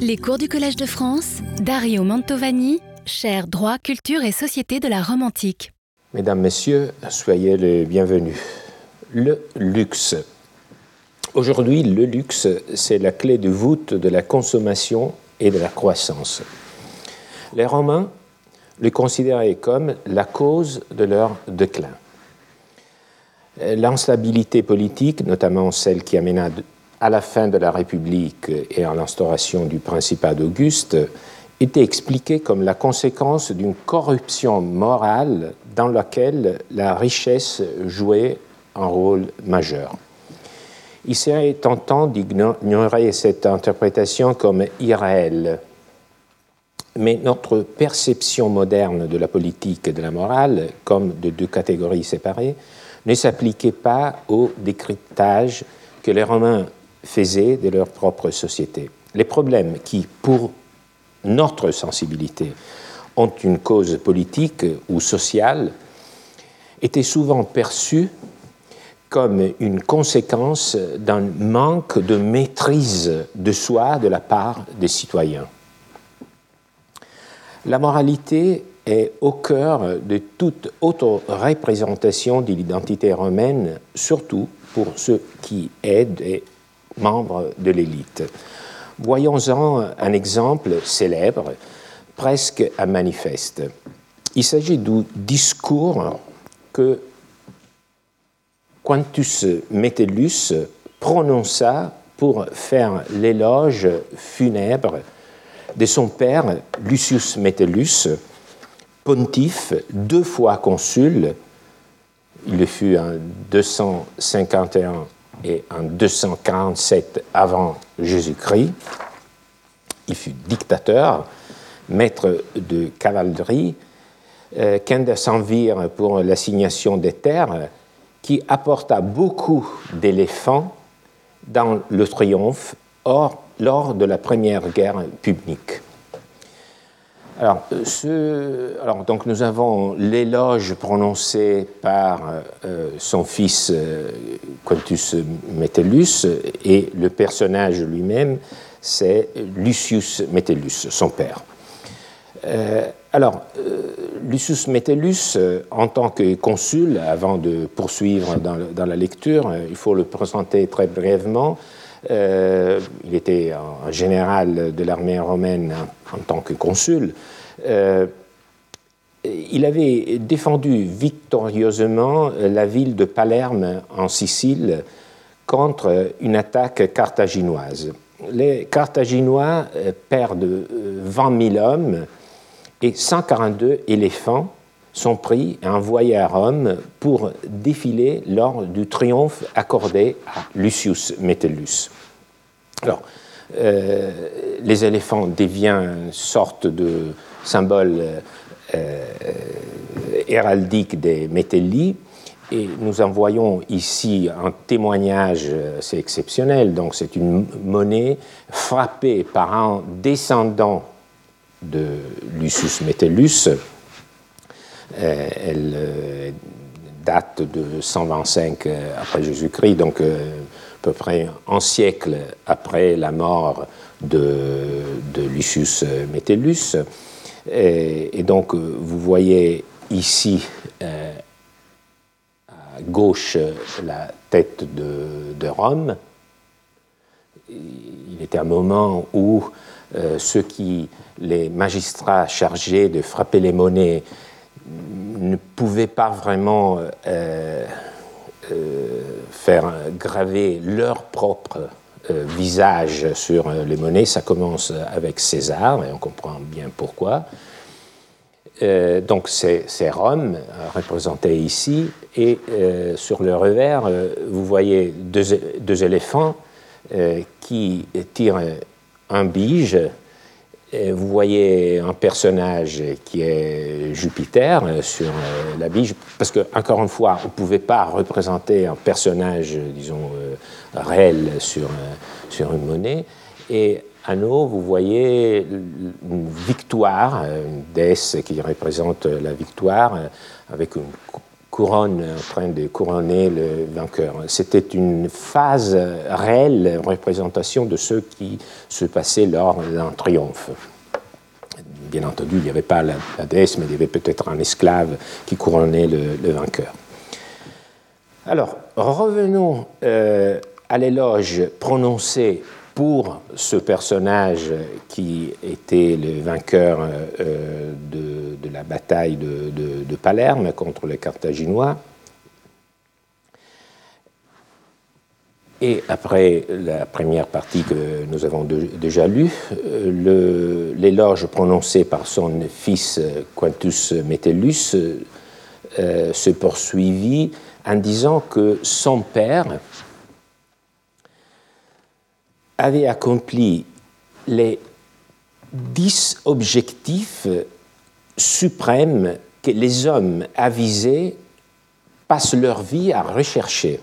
Les cours du Collège de France, Dario Mantovani, chaire droit, culture et société de la Rome antique. Mesdames, Messieurs, soyez les bienvenus. Le luxe. Aujourd'hui, le luxe, c'est la clé de voûte de la consommation et de la croissance. Les Romains le considéraient comme la cause de leur déclin. L'instabilité politique, notamment celle qui amena à la fin de la République et à l'instauration du Principat d'Auguste, était expliquée comme la conséquence d'une corruption morale dans laquelle la richesse jouait un rôle majeur. Il serait tentant d'ignorer cette interprétation comme irréelle, mais notre perception moderne de la politique et de la morale, comme de deux catégories séparées, ne s'appliquait pas au décryptage que les Romains faisaient de leur propre société. Les problèmes qui, pour notre sensibilité, ont une cause politique ou sociale, étaient souvent perçus comme une conséquence d'un manque de maîtrise de soi de la part des citoyens. La moralité est au cœur de toute auto-représentation de l'identité romaine, surtout pour ceux qui aident et membres de l'élite. Voyons-en un exemple célèbre, presque un manifeste. Il s'agit du discours que Quintus Metellus prononça pour faire l'éloge funèbre de son père Lucius Metellus, pontife, deux fois consul, il le fut en 251 et en 247 avant Jésus-Christ. Il fut dictateur, maître de cavalerie, euh, s'envire pour l'assignation des terres, qui apporta beaucoup d'éléphants dans le triomphe or, lors de la première guerre publique. Alors, ce, alors, donc nous avons l'éloge prononcé par euh, son fils euh, Quintus Metellus et le personnage lui-même, c'est Lucius Metellus, son père. Euh, alors, Lucius Metellus, en tant que consul, avant de poursuivre dans, la lecture, il faut le présenter très brièvement. Euh, il était un général de l'armée romaine en, tant que consul. Euh, il avait défendu victorieusement la ville de Palerme en Sicile contre une attaque carthaginoise. Les Carthaginois euh, perdent 20 000 hommes et 142 éléphants sont pris et envoyés à Rome pour défiler lors du triomphe accordé à Lucius Metellus. Alors, euh, les éléphants deviennent une sorte de symbole euh, héraldique des Metelli. Et nous en voyons ici un témoignage assez exceptionnel. Donc, c'est une monnaie frappée par un descendant de Lucius Metellus, elle euh, date de 125 euh, après Jésus-Christ, donc à peu près un siècle après la mort de, Lucius Metellus. Et, donc, vous voyez ici à gauche la tête de, Rome. Il était un moment où ceux qui, les magistrats chargés de frapper les monnaies, ne pouvaient pas vraiment euh, euh, faire graver leur propre euh, visage sur les monnaies. Ça commence avec César, et on comprend bien pourquoi. donc c'est Rome représenté ici, et sur le revers, vous voyez deux, deux éléphants qui tirent un bige vous voyez un personnage qui est Jupiter sur euh, la bige, parce que, encore une fois, on ne pouvait pas représenter un personnage, disons, euh, réel sur, euh, sur une monnaie. Et à nous, vous voyez une victoire, une déesse qui représente la victoire, avec une couronne, en train de couronner le vainqueur. C'était une phase réelle, représentation de ce qui se passait lors d'un triomphe. Bien entendu, il n'y avait pas la, déesse, mais il y avait peut-être un esclave qui couronnait le, vainqueur. Alors, revenons euh, à l'éloge prononcé pour ce personnage qui était le vainqueur euh, de, la bataille de, Palerme contre les Carthaginois. Et après la première partie que nous avons déjà lue, euh, l'éloge prononcé par son fils Quintus Metellus euh, se poursuivit en disant que son père, avait accompli les dix objectifs suprêmes que les hommes avisés passent leur vie à rechercher.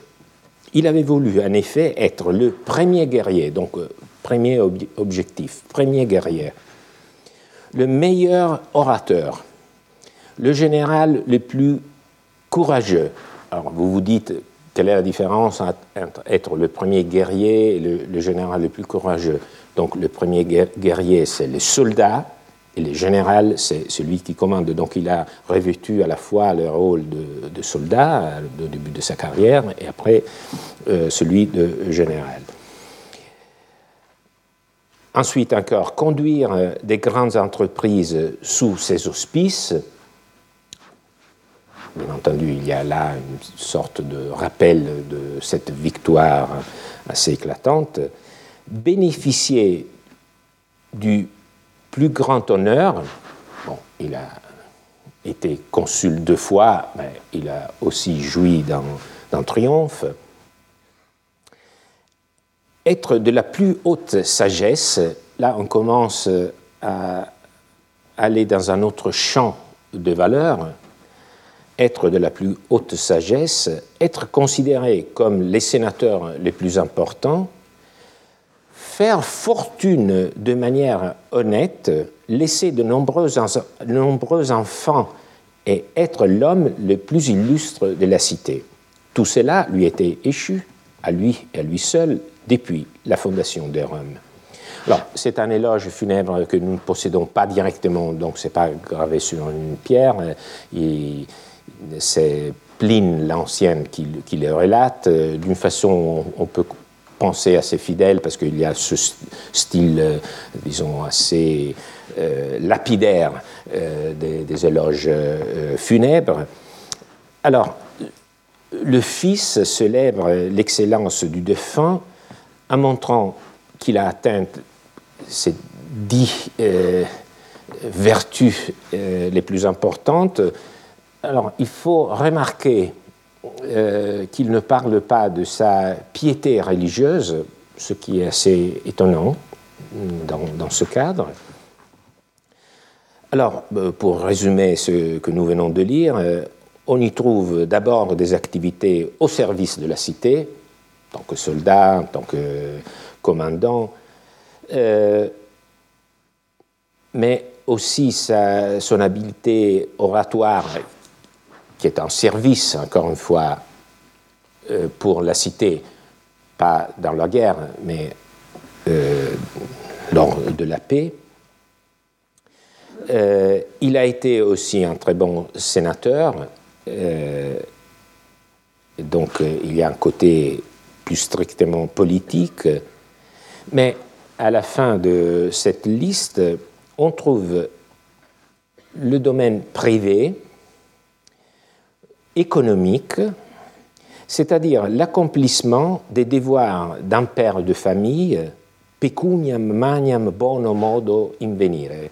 Il avait voulu en effet être le premier guerrier, donc euh, premier objectif, premier guerrier, le meilleur orateur, le général le plus courageux. Alors vous vous dites, quelle est la différence entre être le premier guerrier et le, général le plus courageux? Donc le premier guerrier, c'est le soldat, et le général, c'est celui qui commande. Donc il a revêtu à la fois le rôle de, soldat au début de sa carrière et après euh, celui de général. Ensuite encore, conduire des grandes entreprises sous ses auspices, Bien entendu, il y a là une sorte de rappel de cette victoire assez éclatante. Bénéficier du plus grand honneur, bon, il a été consul deux fois, mais il a aussi joui d'un triomphe. Être de la plus haute sagesse, là on commence à aller dans un autre champ de valeurs être de la plus haute sagesse, être considéré comme les sénateurs les plus importants, faire fortune de manière honnête, laisser de nombreux, enfants et être l'homme le plus illustre de la cité. Tout cela lui était échu, à lui et à lui seul, depuis la fondation de Rome. Alors, c'est un éloge funèbre que nous ne possédons pas directement, donc ce n'est pas gravé sur une pierre. C'est Pline l'Ancienne qui, qui, le relate. Euh, d'une façon, on peut penser assez fidèle parce qu'il y a ce style, euh, disons, assez euh, lapidaire des, éloges funèbres. Alors, le Fils célèbre l'excellence du défunt en montrant qu'il a atteint ces dix vertus les plus importantes alors, il faut remarquer euh, qu'il ne parle pas de sa piété religieuse, ce qui est assez étonnant dans, ce cadre. Alors, euh, pour résumer ce que nous venons de lire, euh, on y trouve d'abord des activités au service de la cité, en tant que soldat, en tant que commandant, mais aussi sa, son habileté oratoire qui est en service, encore une fois, euh, pour la cité, pas dans la guerre, mais euh, lors de la paix. Euh, il a été aussi un très bon sénateur, donc il y a un côté plus strictement politique, mais à la fin de cette liste, on trouve le domaine privé, économique, c'est-à-dire l'accomplissement des devoirs d'un père de famille, pecuniam maniam bono modo invenire,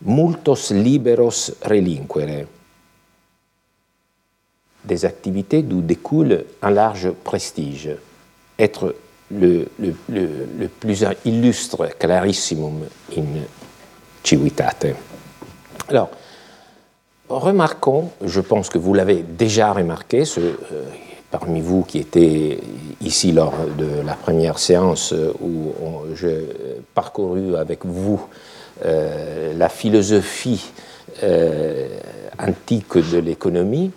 multos liberos relinquere, des activités d'où découle un large prestige, être le, plus illustre clarissimum in civitate. Alors, remarquons, je pense que vous l'avez déjà remarqué, euh, parmi vous qui étaient ici lors de la première séance euh, où j'ai parcouru avec vous euh, la philosophie antique de l'économie,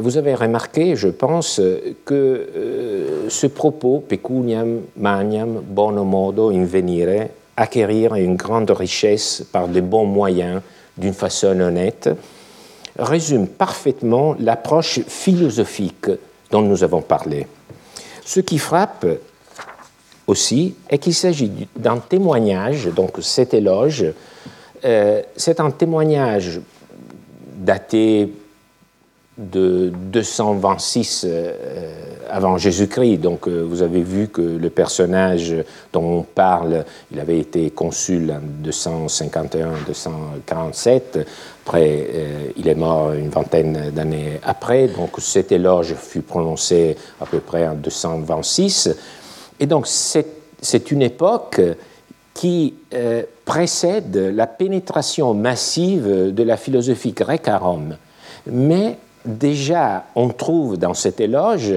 vous avez remarqué, je pense, que ce propos, pecuniam magnam bono modo invenire, acquérir une grande richesse par de bons moyens, d'une façon honnête, résume parfaitement l'approche philosophique dont nous avons parlé. Ce qui frappe aussi est qu'il s'agit d'un témoignage, donc cet éloge, euh, c'est un témoignage daté de 226 euh, avant Jésus-Christ. Donc euh, vous avez vu que le personnage dont on parle, il avait été consul en 251-247. Après, euh, il est mort une vingtaine d'années après. Donc cet éloge fut prononcé à peu près en 226. Et donc c'est une époque qui précède la pénétration massive de la philosophie grecque à Rome. Mais déjà, on trouve dans cet éloge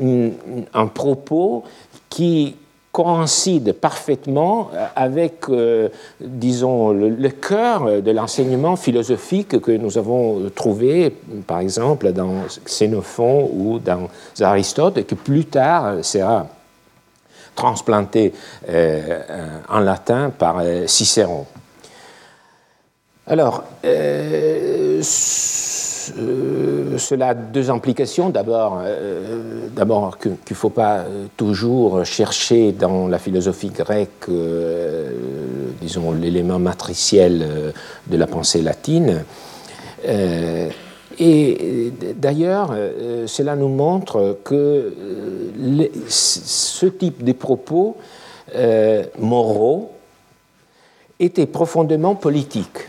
un propos qui coïncide parfaitement avec, euh, disons, le, cœur de l'enseignement philosophique que nous avons trouvé, par exemple, dans Xénophon ou dans Aristote, et qui plus tard sera transplanté euh, en latin par euh, Cicéron. Alors, euh, cela a deux implications. D'abord, euh, qu'il ne faut pas euh, toujours chercher dans la philosophie grecque, disons, l'élément matriciel de la pensée latine. et d'ailleurs, cela nous montre que ce type de propos moraux était profondément politique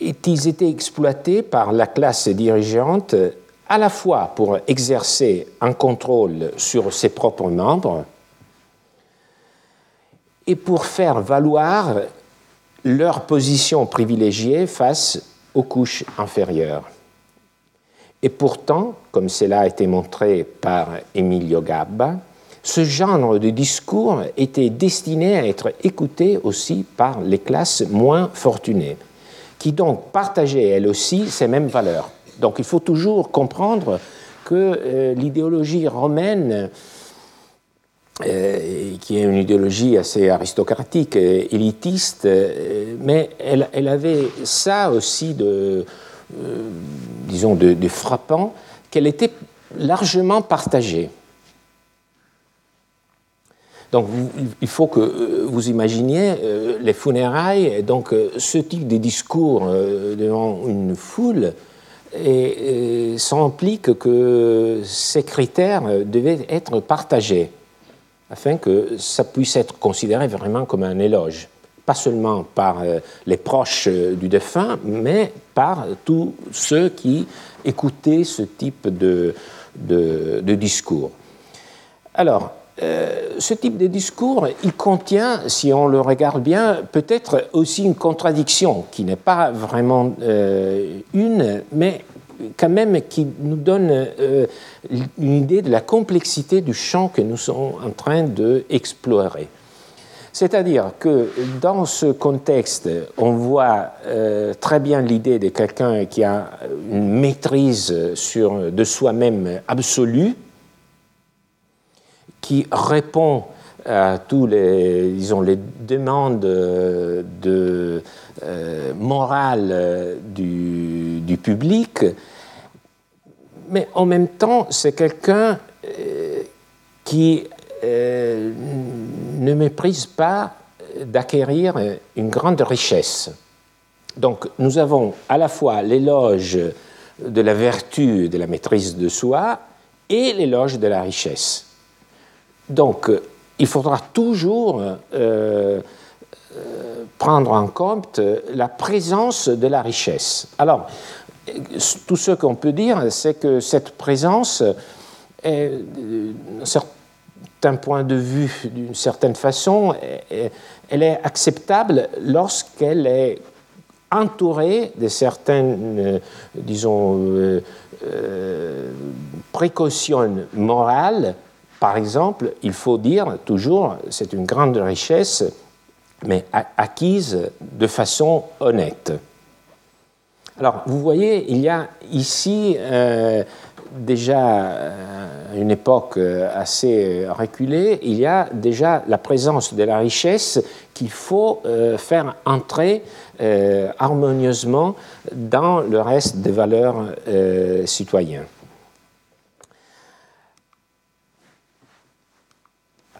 ils étaient exploités par la classe dirigeante à la fois pour exercer un contrôle sur ses propres membres et pour faire valoir leur position privilégiée face aux couches inférieures. Et pourtant, comme cela a été montré par Emilio Gabba, ce genre de discours était destiné à être écouté aussi par les classes moins fortunées qui donc partageait elle aussi ces mêmes valeurs. Donc il faut toujours comprendre que euh, l'idéologie romaine, euh, qui est une idéologie assez aristocratique, élitiste, euh, mais elle, avait ça aussi de, disons, de frappant, qu'elle était largement partagée. Donc il faut que euh, vous imaginiez euh, les funérailles, donc euh, ce type de discours devant une foule, et, ça implique que ces critères devaient être partagés afin que ça puisse être considéré vraiment comme un éloge, pas seulement par les proches du défunt, mais par tous ceux qui écoutaient ce type de, de, de discours. Alors, euh, ce type de discours, il contient, si on le regarde bien, peut-être aussi une contradiction qui n'est pas vraiment euh, une, mais quand même qui nous donne euh, une idée de la complexité du champ que nous sommes en train d'explorer. C'est-à-dire que dans ce contexte, on voit très bien l'idée de quelqu'un qui a une maîtrise de soi-même absolue, qui répond à tous les, demandes de, euh, morale du, du, public, mais en même temps, c'est quelqu'un euh, qui euh, ne méprise pas d'acquérir une grande richesse. Donc nous avons à la fois l'éloge de la vertu, de la maîtrise de soi, et l'éloge de la richesse. Donc, euh, il faudra toujours euh, euh, prendre en compte la présence de la richesse. Alors, tout ce qu'on peut dire, c'est que cette présence d'un certain point de vue, d'une certaine façon, elle est acceptable lorsqu'elle est entourée de certaines, disons, précautions morales par exemple, il faut dire toujours, c'est une grande richesse, mais acquise de façon honnête. Alors, vous voyez, il y a ici euh, déjà euh, une époque euh, assez reculée, il y a déjà la présence de la richesse qu'il faut faire entrer harmonieusement dans le reste des valeurs citoyennes.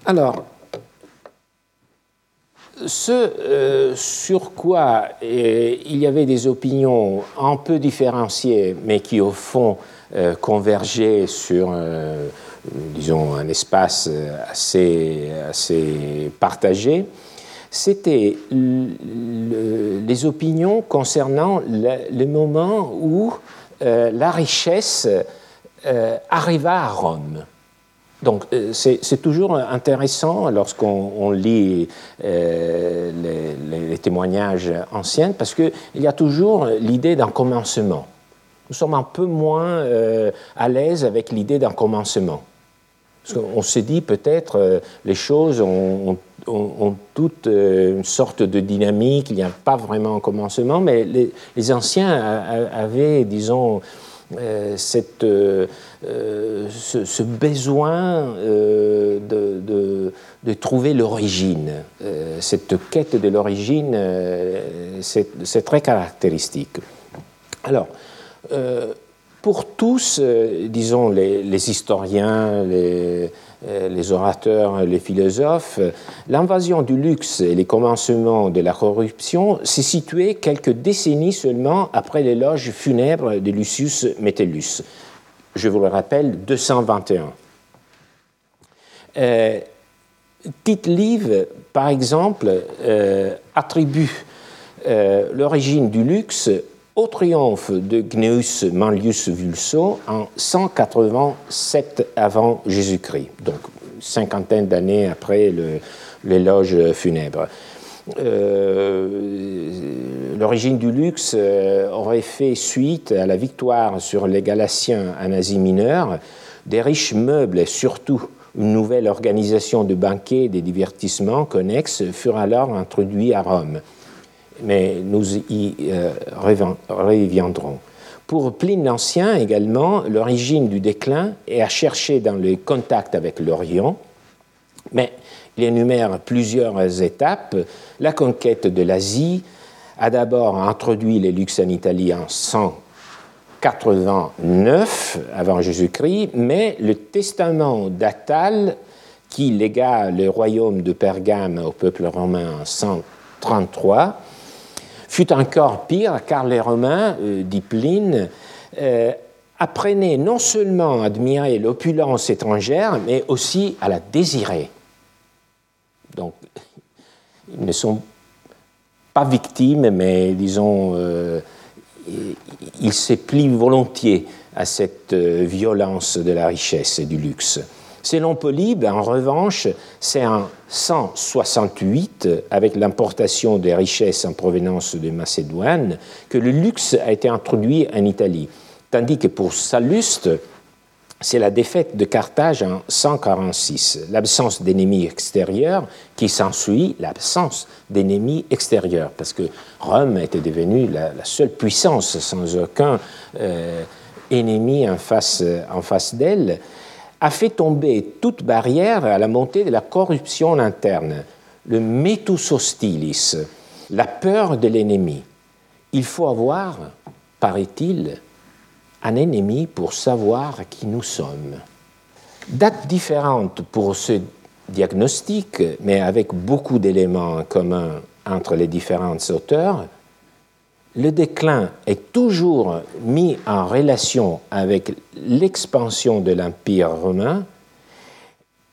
Alors, ce euh, sur quoi euh, il y avait des opinions un peu différenciées, mais qui au fond euh, convergeaient sur, disons, un espace assez, assez partagé, c'était les opinions concernant le, moment où la richesse arriva à Rome. Donc euh, c'est toujours intéressant lorsqu'on lit euh, les, témoignages anciens parce qu'il y a toujours l'idée d'un commencement. Nous sommes un peu moins euh, à l'aise avec l'idée d'un commencement. Parce qu'on se dit peut-être les choses ont, ont, toutes une sorte de dynamique, il n'y a pas vraiment un commencement, mais les anciens avaient, disons, cette euh, ce, besoin euh, de, de, trouver l'origine. Euh, cette quête de l'origine, c'est très caractéristique. Alors, pour tous, disons, les, historiens, les, les, orateurs, les philosophes, l'invasion du luxe et les commencements de la corruption s'est située quelques décennies seulement après l'éloge funèbre de Lucius Metellus je vous le rappelle, 221. Euh, Tite Live, par exemple, euh, attribue euh, l'origine du luxe au triomphe de Gnaeus Manlius Vulso en 187 avant Jésus-Christ, donc cinquantaine d'années après l'éloge funèbre. Euh, l'origine du luxe euh, aurait fait suite à la victoire sur les Galatiens en Asie mineure. Des riches meubles et surtout une nouvelle organisation de banquets et de divertissements connexes furent alors introduits à Rome. Mais nous y euh, reviendrons. Pour Pline l'Ancien également, l'origine du déclin est à chercher dans le contact avec l'Orient, mais il énumère plusieurs étapes. La conquête de l'Asie a d'abord introduit les luxe en Italie en 189 avant Jésus-Christ, mais le testament d'Atal, qui légua le royaume de Pergame au peuple romain en 133, fut encore pire car les Romains, euh, dit Pline, euh, apprenaient non seulement à admirer l'opulence étrangère, mais aussi à la désirer. Donc, ils ne sont pas victimes, mais disons, euh, ils se plient volontiers à cette violence de la richesse et du luxe. Selon Polybe, en revanche, c'est en 168, avec l'importation des richesses en provenance de Macédoine, que le luxe a été introduit en Italie, tandis que pour Salluste, c'est la défaite de Carthage en 146, l'absence d'ennemis extérieurs qui s'ensuit, l'absence d'ennemis extérieurs, parce que Rome était devenue la, seule puissance sans aucun euh, ennemi en face, en face d'elle, a fait tomber toute barrière à la montée de la corruption interne, le metus hostilis, la peur de l'ennemi. Il faut avoir, paraît-il, un ennemi pour savoir qui nous sommes. Date différente pour ce diagnostic, mais avec beaucoup d'éléments communs entre les différents auteurs, le déclin est toujours mis en relation avec l'expansion de l'Empire romain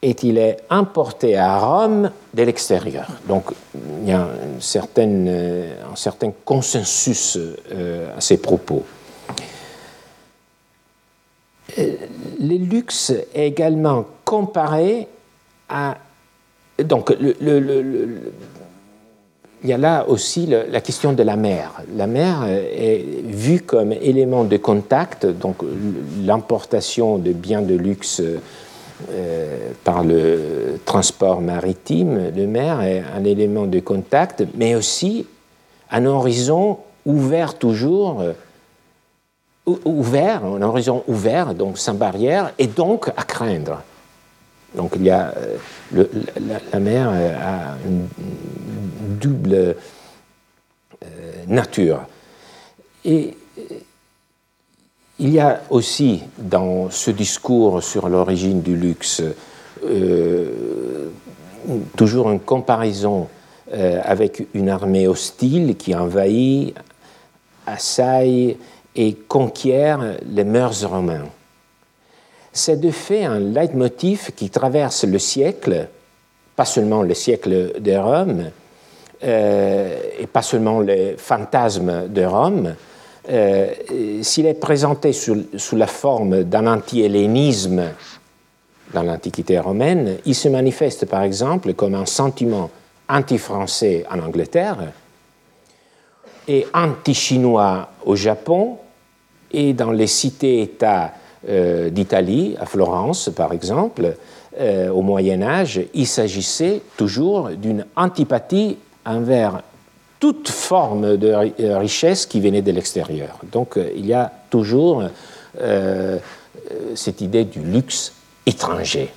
et il est importé à Rome de l'extérieur. Donc il y a un certain consensus euh, à ces propos. Euh, les luxe est également comparé à. Il y a là aussi la question de la mer. La mer est vue comme élément de contact, donc l'importation de biens de luxe euh, par le transport maritime de mer est un élément de contact, mais aussi un horizon ouvert toujours ouvert, un horizon ouvert, donc sans barrière, et donc à craindre. Donc il y a euh, la, mer a une, double euh, nature. Et il y a aussi dans ce discours sur l'origine du luxe euh, toujours une comparaison avec une armée hostile qui envahit, assaille et conquiert les mœurs romains c'est de fait un leitmotiv qui traverse le siècle, pas seulement le siècle de Rome, euh, et pas seulement les fantasmes de Rome. Euh, s'il est présenté sous, la forme d'un anti-hellénisme dans l'Antiquité romaine, il se manifeste par exemple comme un sentiment anti-français en Angleterre et anti-chinois au Japon et dans les cités-États euh, d'Italie, à Florence par exemple, euh, au Moyen Âge, il s'agissait toujours d'une antipathie envers toute forme de euh, richesse qui venait de l'extérieur. Donc il y a toujours cette idée du luxe étranger.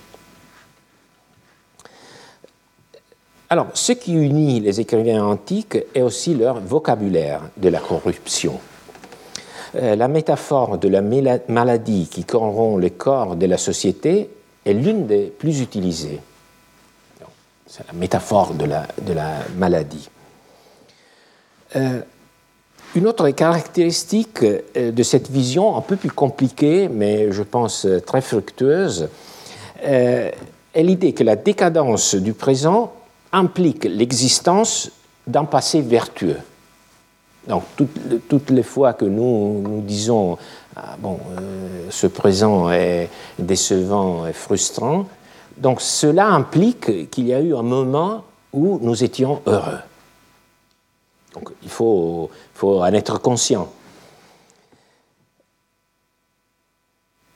Alors, ce qui unit les écrivains antiques est aussi leur vocabulaire de la corruption. Euh, la métaphore de la maladie qui corrompt le corps de la société est l'une des plus utilisées. C'est la métaphore de la, maladie. Euh, une autre caractéristique euh, de cette vision, un peu plus compliquée, mais je pense très fructueuse, est l'idée que la décadence du présent implique l'existence d'un passé vertueux. Donc toutes, les fois que nous, nous disons ah, bon, euh, ce présent est décevant et frustrant, donc cela implique qu'il y a eu un moment où nous étions heureux. Donc il faut, en être conscient.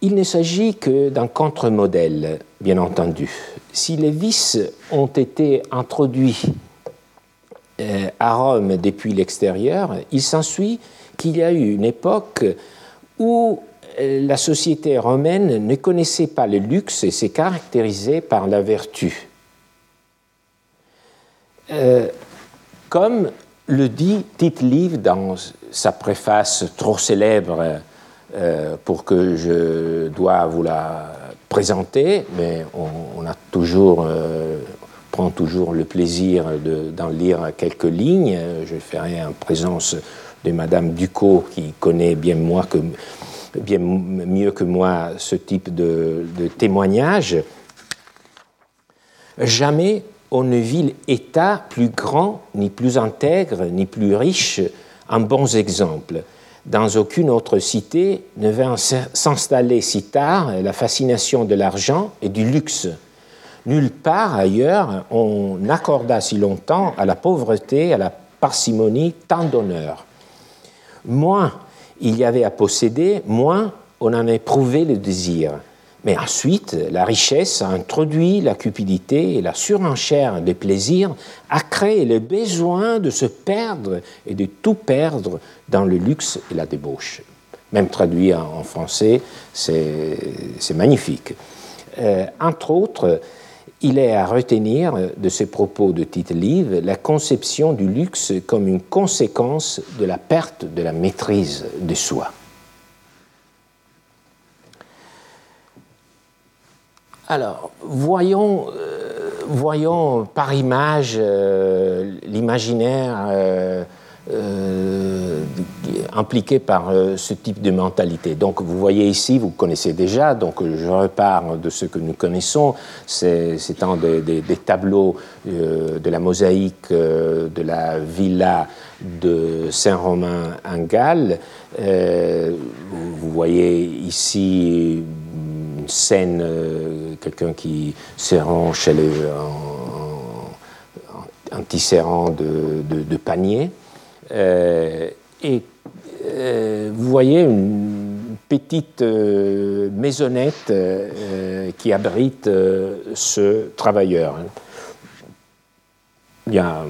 Il ne s'agit que d'un contre-modèle, bien entendu. Si les vices ont été introduits à Rome depuis l'extérieur, il s'ensuit qu'il y a eu une époque où euh, la société romaine ne connaissait pas le luxe et s'est caractérisée par la vertu. Euh, comme le dit Tite Live dans sa préface trop célèbre pour que je dois vous la présenter, mais on, a toujours prends toujours le plaisir d'en lire quelques lignes. Je ferai en présence de Madame Ducot, qui connaît bien, moi bien mieux que moi ce type de, témoignage. Jamais on ne vit l'État plus grand, ni plus intègre, ni plus riche en bons exemples. Dans aucune autre cité ne vint s'installer si tard la fascination de l'argent et du luxe Nulle part ailleurs on accorda si longtemps à la pauvreté, à la parcimonie, tant d'honneur. Moins il y avait à posséder, moins on en éprouvait le désir. Mais ensuite, la richesse a introduit la cupidité et la surenchère des plaisirs a créé le besoin de se perdre et de tout perdre dans le luxe et la débauche. Même traduit en français, c'est magnifique. Euh, entre autres, il est à retenir de ces propos de Tite Live la conception du luxe comme une conséquence de la perte de la maîtrise de soi. Alors, voyons, euh, par image euh, l'imaginaire euh, impliqués par euh, ce type de mentalité. Donc vous voyez ici, vous connaissez déjà, donc je repars de ce que nous connaissons, c'est un des, tableaux euh, de la mosaïque de la villa de Saint-Romain en Galles. vous voyez ici une scène, quelqu'un qui se rend chez le, en, en, de, panier. Euh, euh, vous voyez une petite euh, maisonnette qui abrite ce travailleur. Il y a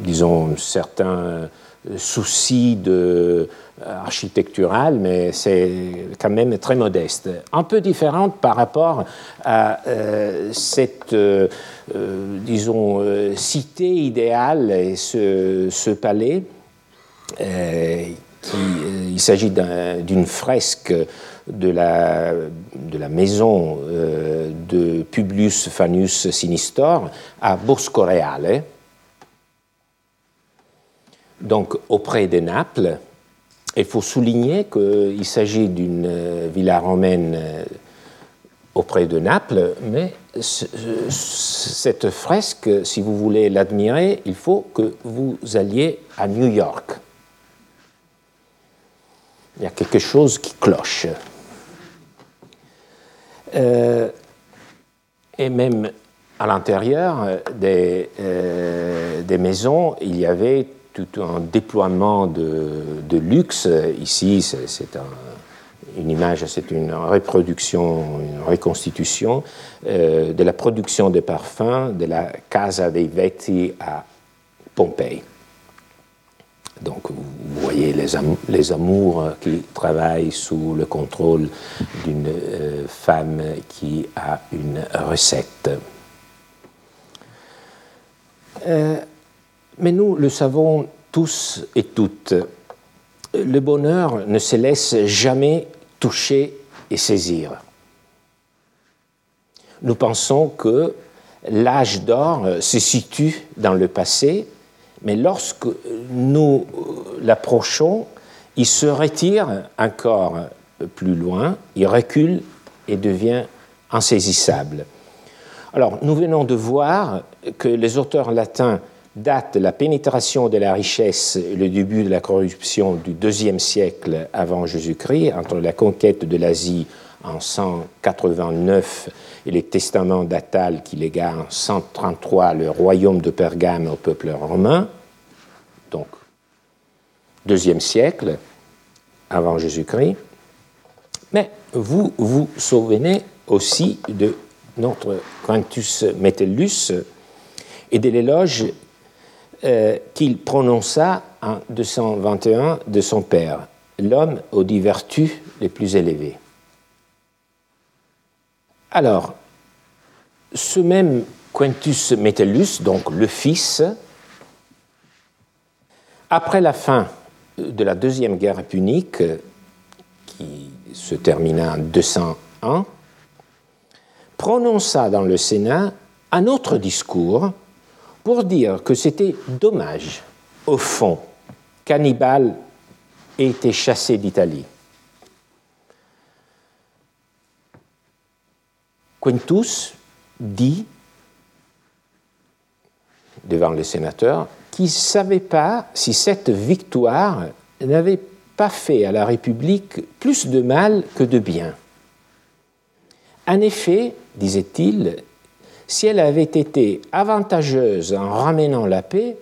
disons, certains soucis de, architectural, mais c'est quand même très modeste. Un peu différente par rapport à cette, disons, cité idéale et ce palais euh, il s'agit d'une fresque de la, maison euh, de Publius Fanus Sinistor à Boscoreale, donc auprès de Naples. Il faut souligner qu'il s'agit d'une euh, villa romaine auprès de Naples, mais cette fresque, si vous voulez l'admirer, il faut que vous alliez à New York il y a quelque chose qui cloche. Euh, et même à l'intérieur des, euh, des, maisons, il y avait tout un déploiement de, de luxe. Ici, c'est une image, c'est une reproduction, une reconstitution euh, de la production de parfums de la Casa dei Vetti à Pompéi. Donc vous voyez les, amours qui travaillent sous le contrôle d'une euh, femme qui a une recette. Euh, mais nous le savons tous et toutes, le bonheur ne se laisse jamais toucher et saisir. Nous pensons que l'âge d'or se situe dans le passé mais lorsque nous l'approchons, il se retire encore plus loin, il recule et devient insaisissable. Alors, nous venons de voir que les auteurs latins datent la pénétration de la richesse et le début de la corruption du deuxième siècle avant Jésus-Christ, entre la conquête de l'Asie en 189 et les testaments d'Atal qui légua en 133 le royaume de Pergame au peuple romain, donc deuxième siècle avant Jésus-Christ. Mais vous vous souvenez aussi de notre Quintus Metellus et de l'éloge euh, qu'il prononça en 221 de son père, l'homme aux dix vertus les plus élevées. Alors, ce même Quintus Metellus, donc le fils, après la fin de la Deuxième Guerre punique, qui se termina en 201, prononça dans le Sénat un autre discours pour dire que c'était dommage, au fond, qu'Hannibal ait été chassé d'Italie. Quintus dit devant les sénateurs qu'il ne savait pas si cette victoire n'avait pas fait à la République plus de mal que de bien. En effet, disait-il, si elle avait été avantageuse en ramenant la paix,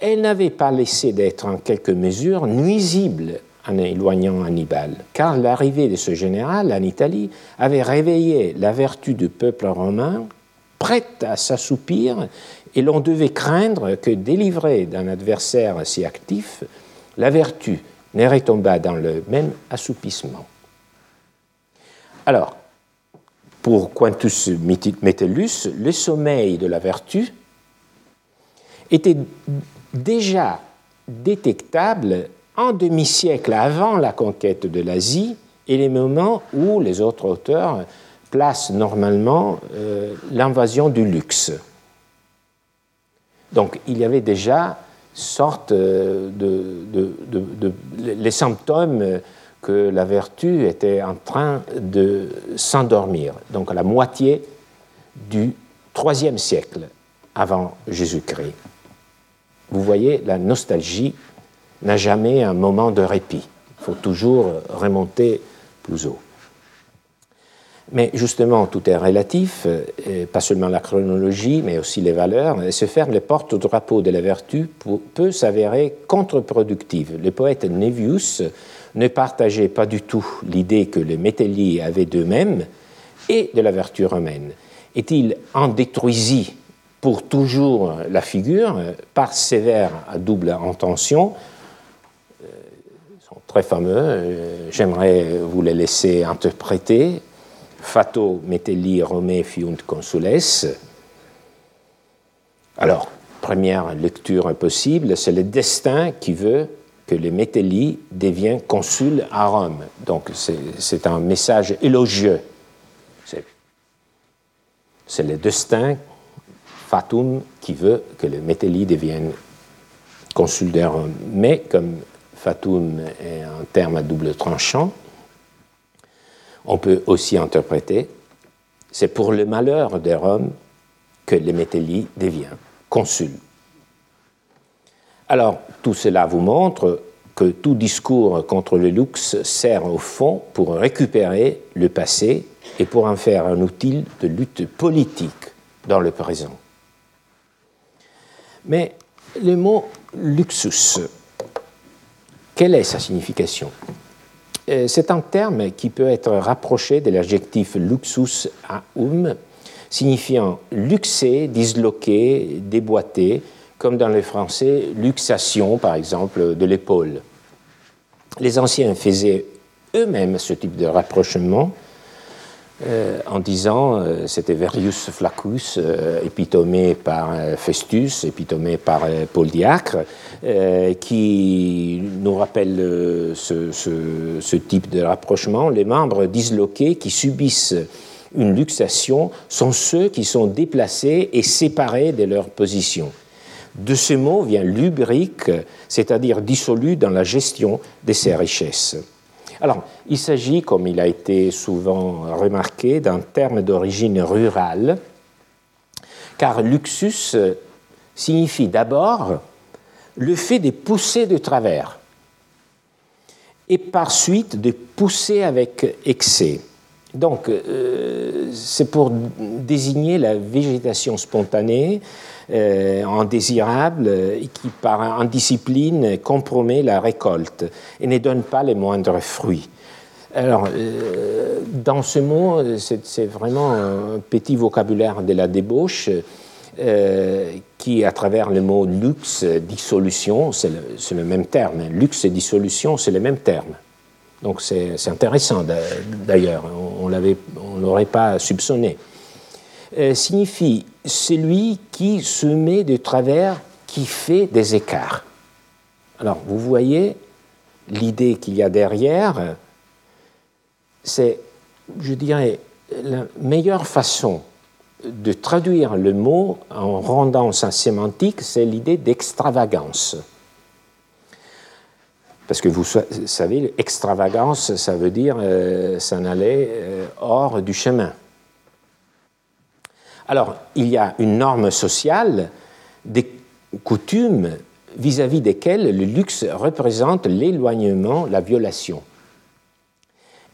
elle n'avait pas laissé d'être en quelque mesure nuisible en éloignant Hannibal, car l'arrivée de ce général en Italie avait réveillé la vertu du peuple romain, prête à s'assoupir, et l'on devait craindre que, délivré d'un adversaire si actif, la vertu ne retombât dans le même assoupissement. Alors, pour Quintus Metellus, le sommeil de la vertu était déjà détectable un demi-siècle avant la conquête de l'Asie et les moments où les autres auteurs placent normalement euh, l'invasion du luxe. Donc il y avait déjà sorte euh, de, les symptômes que la vertu était en train de s'endormir, donc à la moitié du troisième siècle avant Jésus-Christ. Vous voyez, la nostalgie n'a jamais un moment de répit. Il faut toujours remonter plus haut. Mais justement, tout est relatif, pas seulement la chronologie, mais aussi les valeurs. Et se faire les porte-drapeau de la vertu peut s'avérer contre-productive. Le poète Nevius ne partageait pas du tout l'idée que les mételliers avaient d'eux-mêmes et de la vertu romaine. Et il en détruisit pour toujours la figure, par sévère à double intention, très fameux, j'aimerais vous les laisser interpréter. Fato metelli Rome fiunt consules. Alors, première lecture possible, c'est le destin qui veut que les Metelli deviennent consuls à Rome. Donc c'est un message élogieux. C'est le destin fatum qui veut que les Metelli deviennent consuls de Rome. Mais comme fatum est un terme à double tranchant, on peut aussi interpréter c'est pour le malheur de Rome que les Metelli deviennent consuls. Alors, tout cela vous montre que tout discours contre le luxe sert au fond pour récupérer le passé et pour en faire un outil de lutte politique dans le présent. Mais le mot luxus, quelle est sa signification? Euh, C'est un terme qui peut être rapproché de l'adjectif luxus aum, signifiant luxer, disloquer, déboîter, comme dans le français, luxation, par exemple, de l'épaule. Les anciens faisaient eux-mêmes ce type de rapprochement euh, en disant euh, c'était Verius Flaccus, euh, par Festus, épitomé par Paul Diacre, qui nous rappelle ce, ce, type de rapprochement. Les membres disloqués qui subissent une luxation sont ceux qui sont déplacés et séparés de leur position. De ce mot vient lubrique, c'est-à-dire dissolu dans la gestion de ses richesses. Alors, il s'agit, comme il a été souvent remarqué, d'un terme d'origine rurale, car luxus signifie d'abord le fait de pousser de travers et par suite de pousser avec excès. Donc, euh, c'est pour désigner la végétation spontanée, euh, indésirable, et qui, par indiscipline, compromet la récolte et ne donne pas les moindres fruits. Alors, euh, dans ce mot, c'est vraiment un petit vocabulaire de la débauche qui, à travers le mot luxe, dissolution, c'est le, le, même terme. Luxe et dissolution, c'est le même terme. Donc c'est intéressant d'ailleurs, on ne l'aurait pas soupçonné. Euh, signifie celui qui se met de travers, qui fait des écarts. Alors vous voyez l'idée qu'il y a derrière, c'est, je dirais, la meilleure façon de traduire le mot en rendant sa sémantique, c'est l'idée d'extravagance. Parce que vous savez, extravagance, ça veut dire euh, s'en aller euh, hors du chemin. Alors, il y a une norme sociale, des coutumes vis-à-vis desquelles le luxe représente l'éloignement, la violation.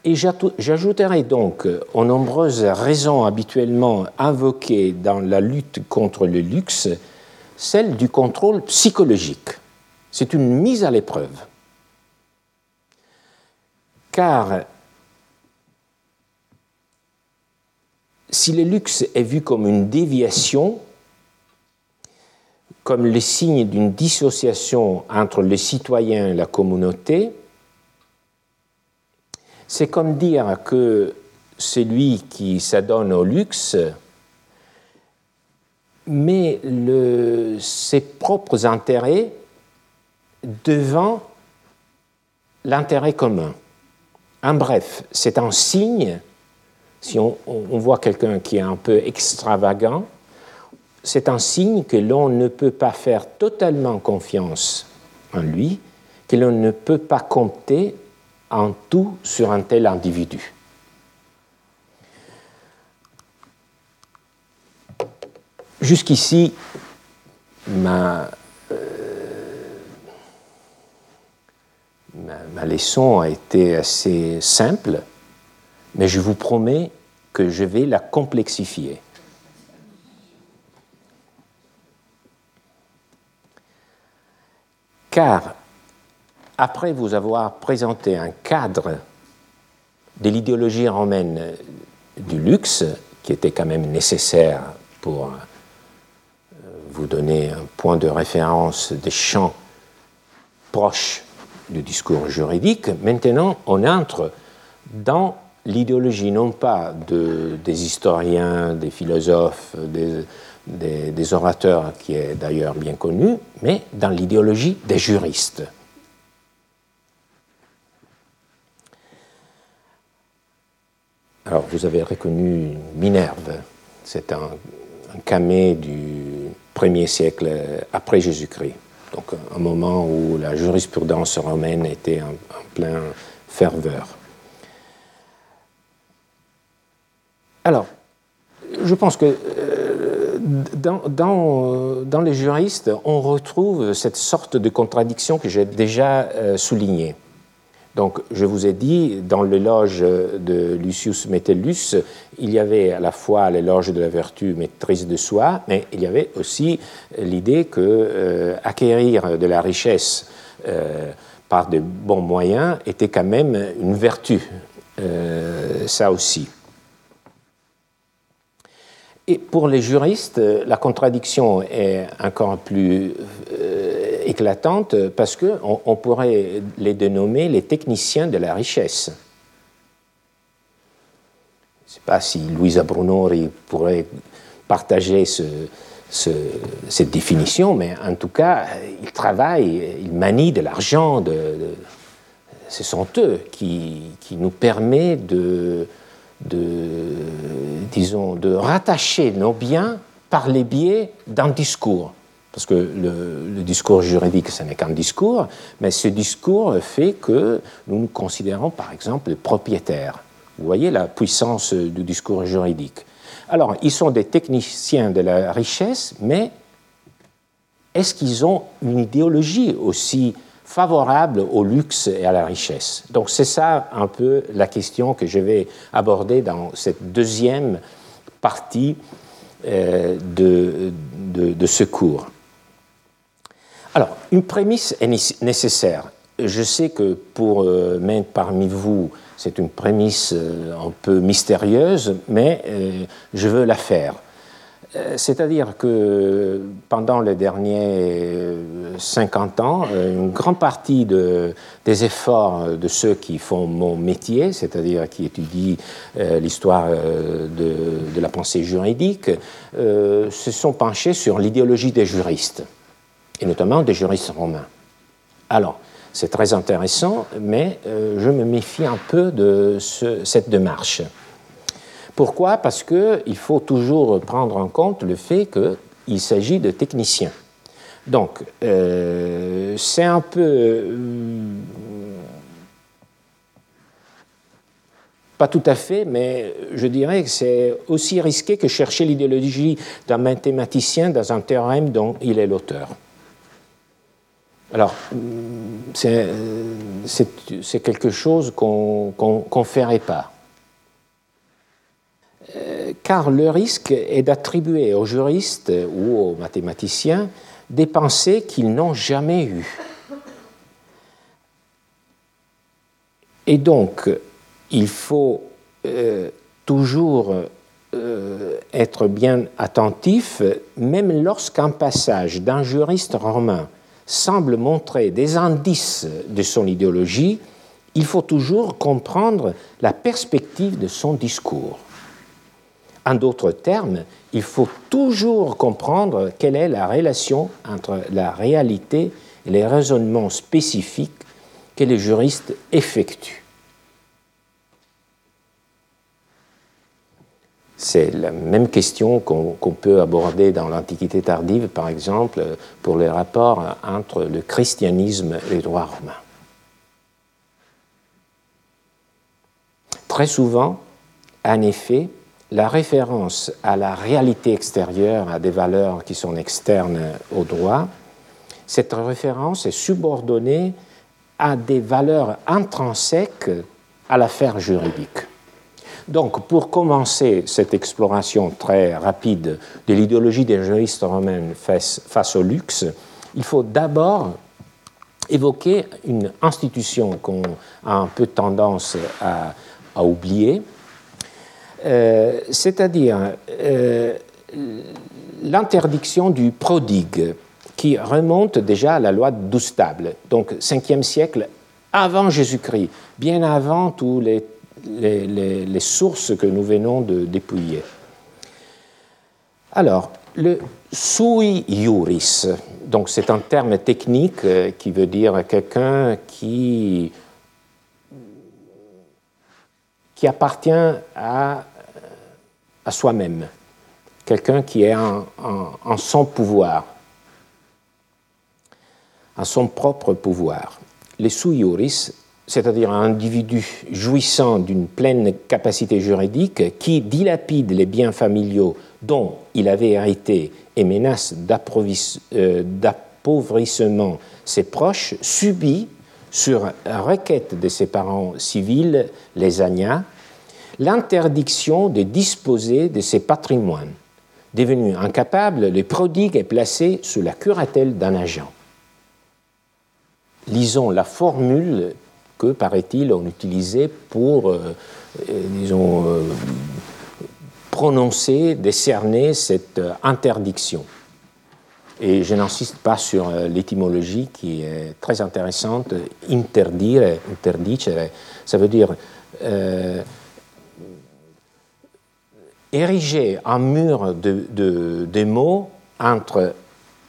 Et j'ajouterai donc aux nombreuses raisons habituellement invoquées dans la lutte contre le luxe, celle du contrôle psychologique. C'est une mise à l'épreuve car si le luxe est vu comme une déviation, comme le signe d'une dissociation entre le citoyen et la communauté, c'est comme dire que celui qui s'adonne au luxe met ses propres intérêts devant l'intérêt commun. En bref, c'est un signe, si on, voit quelqu'un qui est un peu extravagant, c'est un signe que l'on ne peut pas faire totalement confiance en lui, que l'on ne peut pas compter en tout sur un tel individu. Jusqu'ici, ma ma, leçon a été assez simple, mais je vous promets que je vais la complexifier. Car après vous avoir présenté un cadre de l'idéologie romaine du luxe, qui était quand même nécessaire pour vous donner un point de référence des champs proches du discours juridique. Maintenant, on entre dans l'idéologie non pas de, des historiens, des philosophes, des, orateurs, qui est d'ailleurs bien connu, mais dans l'idéologie des juristes. Alors, vous avez reconnu Minerve, c'est un, un camé du premier siècle après Jésus-Christ, donc un moment où la jurisprudence romaine était en, plein ferveur. Alors, je pense que euh, dans, dans, les juristes, on retrouve cette sorte de contradiction que j'ai déjà euh, soulignée. Donc, je vous ai dit, dans l'éloge de Lucius Metellus, il y avait à la fois l'éloge de la vertu maîtrise de soi, mais il y avait aussi l'idée que euh, acquérir de la richesse euh, par de bons moyens était quand même une vertu, euh, ça aussi. Et pour les juristes, la contradiction est encore plus éclatante parce qu'on on pourrait les dénommer les techniciens de la richesse. Je ne sais pas si Louisa Brunori pourrait partager ce, cette définition, mais en tout cas, ils travaillent, ils manient de l'argent, ce sont eux qui, qui nous permettent de, de, disons, de rattacher nos biens par les biais d'un discours parce que le, discours juridique, ce n'est qu'un discours, mais ce discours fait que nous nous considérons, par exemple, propriétaires. Vous voyez la puissance du discours juridique. Alors, ils sont des techniciens de la richesse, mais est-ce qu'ils ont une idéologie aussi favorable au luxe et à la richesse? Donc, c'est ça un peu la question que je vais aborder dans cette deuxième partie euh, de, ce cours. Alors, une prémisse est nécessaire. Je sais que pour euh, même parmi vous, c'est une prémisse euh, un peu mystérieuse, mais euh, je veux la faire. C'est-à-dire que pendant les derniers 50 ans, une grande partie de, des efforts de ceux qui font mon métier, c'est-à-dire qui étudient l'histoire de, la pensée juridique, se sont penchés sur l'idéologie des juristes et notamment des juristes romains. Alors, c'est très intéressant, mais euh, je me méfie un peu de cette démarche. Pourquoi? Parce qu'il faut toujours prendre en compte le fait qu'il s'agit de techniciens. Donc, euh, c'est un peu... Euh, pas tout à fait, mais je dirais que c'est aussi risqué que chercher l'idéologie d'un mathématicien dans un théorème dont il est l'auteur. Alors, c'est quelque chose qu'on ne ferait pas. Car le risque est d'attribuer aux juristes ou aux mathématiciens des pensées qu'ils n'ont jamais eues. Et donc, il faut euh, toujours euh, être bien attentif, même lorsqu'un passage d'un juriste romain semble montrer des indices de son idéologie, il faut toujours comprendre la perspective de son discours. En d'autres termes, il faut toujours comprendre quelle est la relation entre la réalité et les raisonnements spécifiques que les juristes effectuent. C'est la même question qu'on peut aborder dans l'Antiquité tardive, par exemple, pour les rapports entre le christianisme et les droits romains. Très souvent, en effet, la référence à la réalité extérieure, à des valeurs qui sont externes au droit, cette référence est subordonnée à des valeurs intrinsèques à l'affaire juridique. Donc, pour commencer cette exploration très rapide de l'idéologie des juristes romains face, au luxe, il faut d'abord évoquer une institution qu'on a un peu tendance à, oublier, euh, c'est-à-dire euh, l'interdiction du prodigue, qui remonte déjà à la loi d'Oustable, donc 5e siècle avant Jésus-Christ, bien avant tous les, les, sources que nous venons de dépouiller. Alors, le sui iuris, donc c'est un terme technique euh, qui veut dire quelqu'un qui, qui appartient à, à soi-même, quelqu'un qui est en, en, son pouvoir, à son propre pouvoir. Les sui iuris, c'est-à-dire un individu jouissant d'une pleine capacité juridique qui dilapide les biens familiaux dont il avait hérité et menace euh, d'appauvrissement ses proches, subit, sur requête de ses parents civils, les Agnats, l'interdiction de disposer de ses patrimoines. Devenu incapable, le prodigue est placé sous la curatelle d'un agent. Lisons la formule que, paraît-il, on utilisait pour, euh, euh, disons, prononcer, décerner cette euh, interdiction. Et je n'insiste pas sur euh, l'étymologie qui est très intéressante. Interdire, interdicere, ça veut dire euh, ériger un mur de, de, mots entre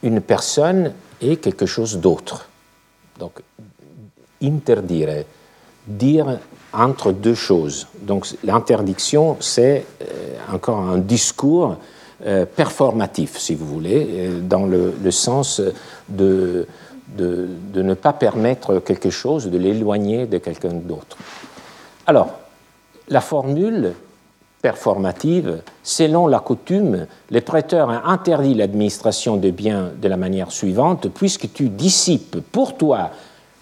une personne et quelque chose d'autre. Donc, interdire, dire entre deux choses. Donc l'interdiction, c'est euh, encore un discours euh, performatif, si vous voulez, euh, dans le, sens de, de, de, ne pas permettre quelque chose, de l'éloigner de quelqu'un d'autre. Alors, la formule performative, selon la coutume, le prêteur a interdit l'administration des biens de la manière suivante, puisque tu dissipes pour toi,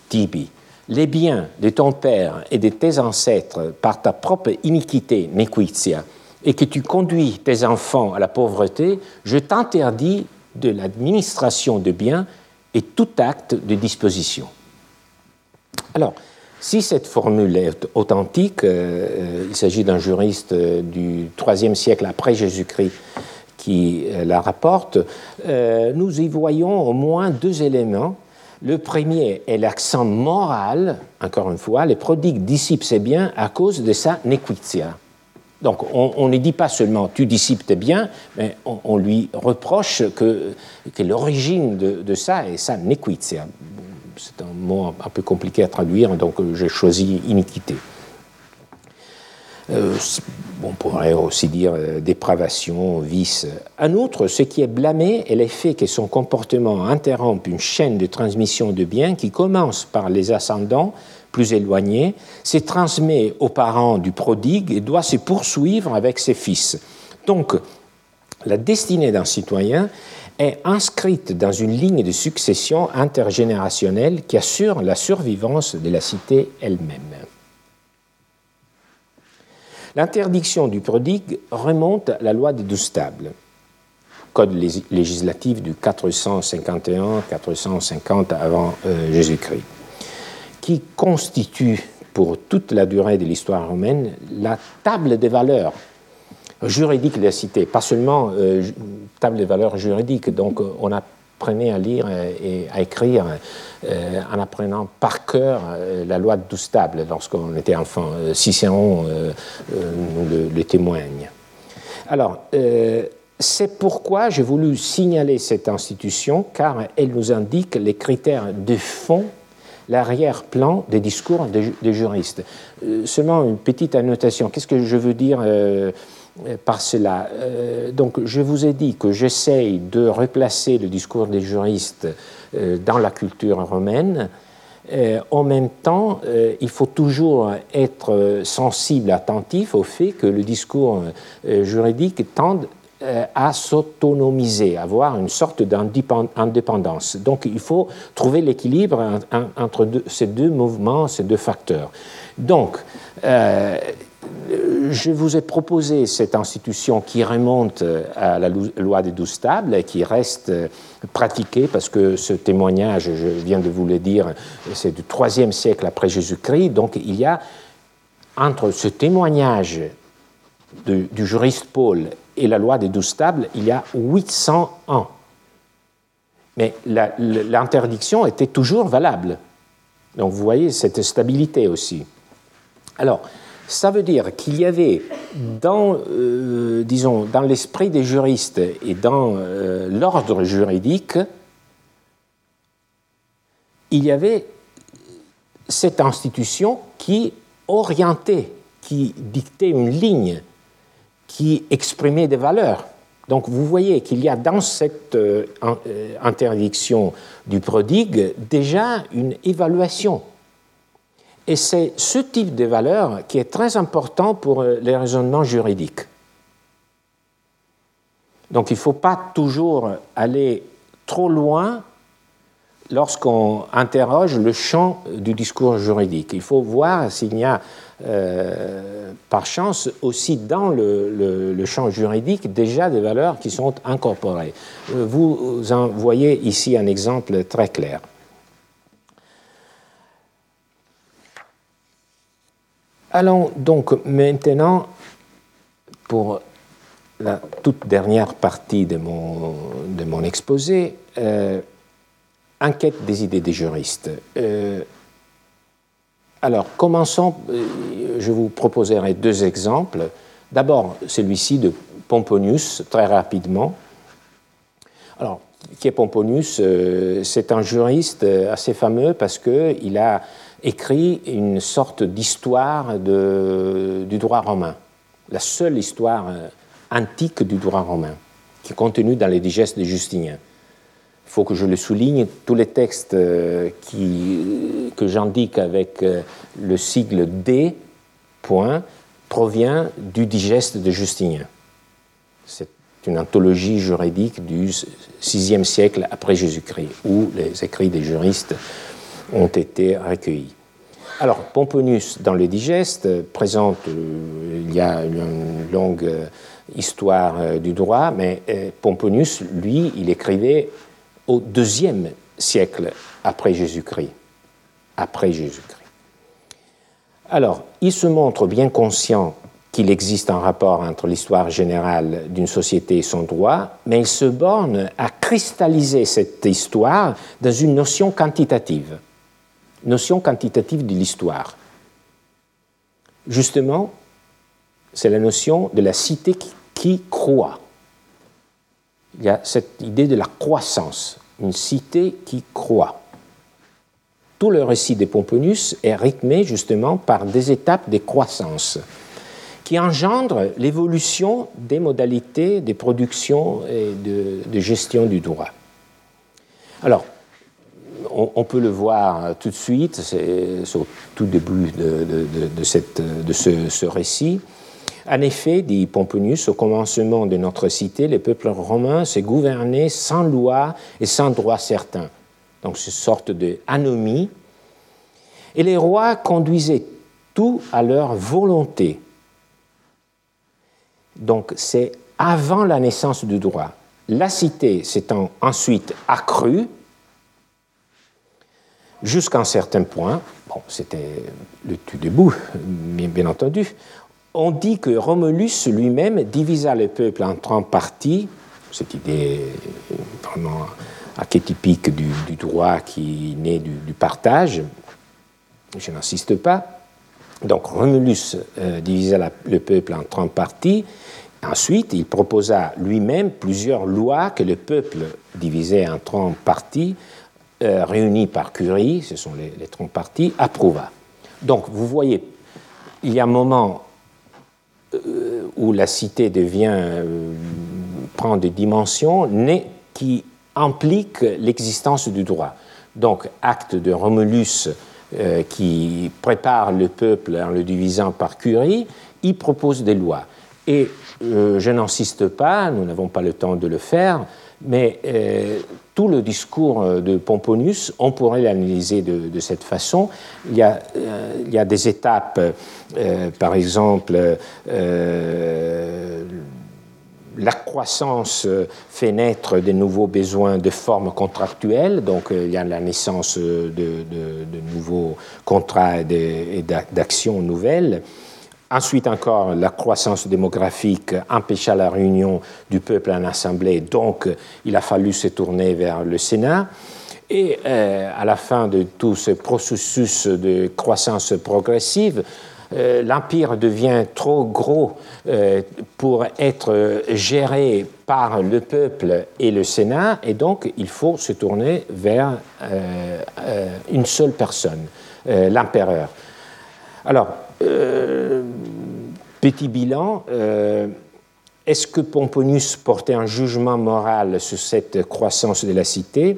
Tibi, les biens de ton père et de tes ancêtres par ta propre iniquité, nequitia, et que tu conduis tes enfants à la pauvreté, je t'interdis de l'administration de biens et tout acte de disposition. Alors, si cette formule est authentique, euh, euh, il s'agit d'un juriste euh, du IIIe siècle après Jésus-Christ qui la rapporte, nous y voyons au moins deux éléments le premier est l'accent moral, encore une fois, le prodigue dissipe ses biens à cause de sa nequitia. Donc on, ne dit pas seulement tu dissipes tes biens, mais on, lui reproche que, l'origine de, ça est sa nequitia. C'est un mot un peu compliqué à traduire, donc j'ai choisi iniquité. Euh, on pourrait aussi dire euh, dépravation, vice. En outre, ce qui est blâmé est l'effet que son comportement interrompt une chaîne de transmission de biens qui commence par les ascendants plus éloignés, se transmet aux parents du prodigue et doit se poursuivre avec ses fils. Donc, la destinée d'un citoyen est inscrite dans une ligne de succession intergénérationnelle qui assure la survivance de la cité elle-même. L'interdiction du prodigue remonte à la loi des douze tables, code législatif du 451-450 avant euh, Jésus-Christ, qui constitue pour toute la durée de l'histoire romaine la table des valeurs juridiques de la cité, pas seulement euh, table des valeurs juridiques. Donc on a apprenait à lire et à écrire euh, en apprenant par cœur euh, la loi de Doustable lorsqu'on était enfant. Euh, Cicéron nous le, témoigne. Alors, c'est pourquoi j'ai voulu signaler cette institution, car elle nous indique les critères de fond l'arrière-plan des discours des, juristes. seulement une petite annotation. Qu'est-ce que je veux dire euh, par cela. Euh, donc, je vous ai dit que j'essaye de replacer le discours des juristes euh, dans la culture romaine. en même temps, il faut toujours être sensible, attentif au fait que le discours juridique tend à s'autonomiser, à avoir une sorte d'indépendance. Donc il faut trouver l'équilibre entre ces deux mouvements, ces deux facteurs. Donc, je vous ai proposé cette institution qui remonte à la loi des douze tables et qui reste pratiquée parce que ce témoignage, je viens de vous le dire, c'est du IIIe siècle après Jésus-Christ. Donc il y a entre ce témoignage du juriste Paul et la loi des douze tables, il y a 800 ans. Mais l'interdiction était toujours valable. Donc vous voyez cette stabilité aussi. Alors, ça veut dire qu'il y avait dans, euh, disons, dans l'esprit des juristes et dans euh, l'ordre juridique, il y avait cette institution qui orientait, qui dictait une ligne, qui exprimait des valeurs. Donc vous voyez qu'il y a dans cette euh, interdiction du prodigue déjà une évaluation et c'est ce type de valeur qui est très important pour euh, les raisonnements juridiques. Donc il ne faut pas toujours aller trop loin lorsqu'on interroge le champ du discours juridique. Il faut voir s'il y a, euh, par chance, aussi dans le, champ juridique déjà des valeurs qui sont incorporées. Euh, vous en voyez ici un exemple très clair. Allons donc maintenant pour la toute dernière partie de mon, exposé, euh, enquête des idées des juristes. Euh, alors, commençons, euh, je vous proposerai deux exemples. D'abord, celui-ci de Pomponius, très rapidement. Alors, qui est Pomponius? C'est un juriste assez fameux parce qu'il a écrit une sorte d'histoire du droit romain, la seule histoire euh, antique du droit romain, qui est contenue dans les digestes de Justinien. Il faut que je le souligne, tous les textes euh, que j'indique avec euh, le sigle D, point, provient du digeste de Justinien. C'est une anthologie juridique du VIe siècle après Jésus-Christ, où les écrits des juristes ont été recueillis. Alors, Pomponius, dans le digeste, présente, euh, il y a une longue euh, histoire euh, du droit, mais Pomponius, lui, il écrivait au deuxième siècle après Jésus-Christ. Après Jésus-Christ. Alors, il se montre bien conscient qu'il existe un rapport entre l'histoire générale d'une société et son droit, mais il se borne à cristalliser cette histoire dans une notion quantitative notion quantitative de l'histoire. Justement, c'est la notion de la cité qui, croit. Il y a cette idée de la croissance, une cité qui croit. Tout le récit de Pomponius est rythmé justement par des étapes de croissance qui engendrent l'évolution des modalités de production et de, de gestion du droit. Alors, on, peut le voir tout de suite, c'est au tout début de, ce, récit. En effet, dit Pomponius, au commencement de notre cité, le peuple romain s'est gouverné sans loi et sans droit certain. Donc, c'est une sorte d'anomie. Et les rois conduisaient tout à leur volonté. Donc, c'est avant la naissance du droit. La cité s'étant ensuite accrue, jusqu'à un certain point, bon, c'était le tout debout, bien entendu, on dit que Romulus lui-même divisa le peuple en trois parties, cette idée vraiment archétypique du, droit qui naît du, partage, je n'insiste pas. Donc Romulus euh, divisa le peuple en trois parties. Ensuite, il proposa lui-même plusieurs lois que le peuple divisait en trois parties euh, réunis par Curie, ce sont les, les partis, approuva. Donc vous voyez, il y a un moment euh, où la cité devient, euh, prend des dimensions qui impliquent l'existence du droit. Donc acte de Romulus qui prépare le peuple en le divisant par Curie, il propose des lois. Et je n'insiste pas, nous n'avons pas le temps de le faire, mais tout le discours euh, de Pomponius, on pourrait l'analyser de, cette façon. Il y a, euh, il y a des étapes, par exemple, la croissance fait naître de nouveaux besoins de formes contractuelles, donc il y a la naissance de, nouveaux contrats et d'actions nouvelles. Ensuite encore, la croissance démographique empêcha la réunion du peuple en assemblée, donc il a fallu se tourner vers le Sénat. Et euh, à la fin de tout ce processus de croissance progressive, euh, l'Empire devient trop gros euh, pour être géré par le peuple et le Sénat, et donc il faut se tourner vers une seule personne, l'empereur. Alors, euh, petit bilan, euh, est-ce que Pomponius portait un jugement moral sur cette croissance de la cité?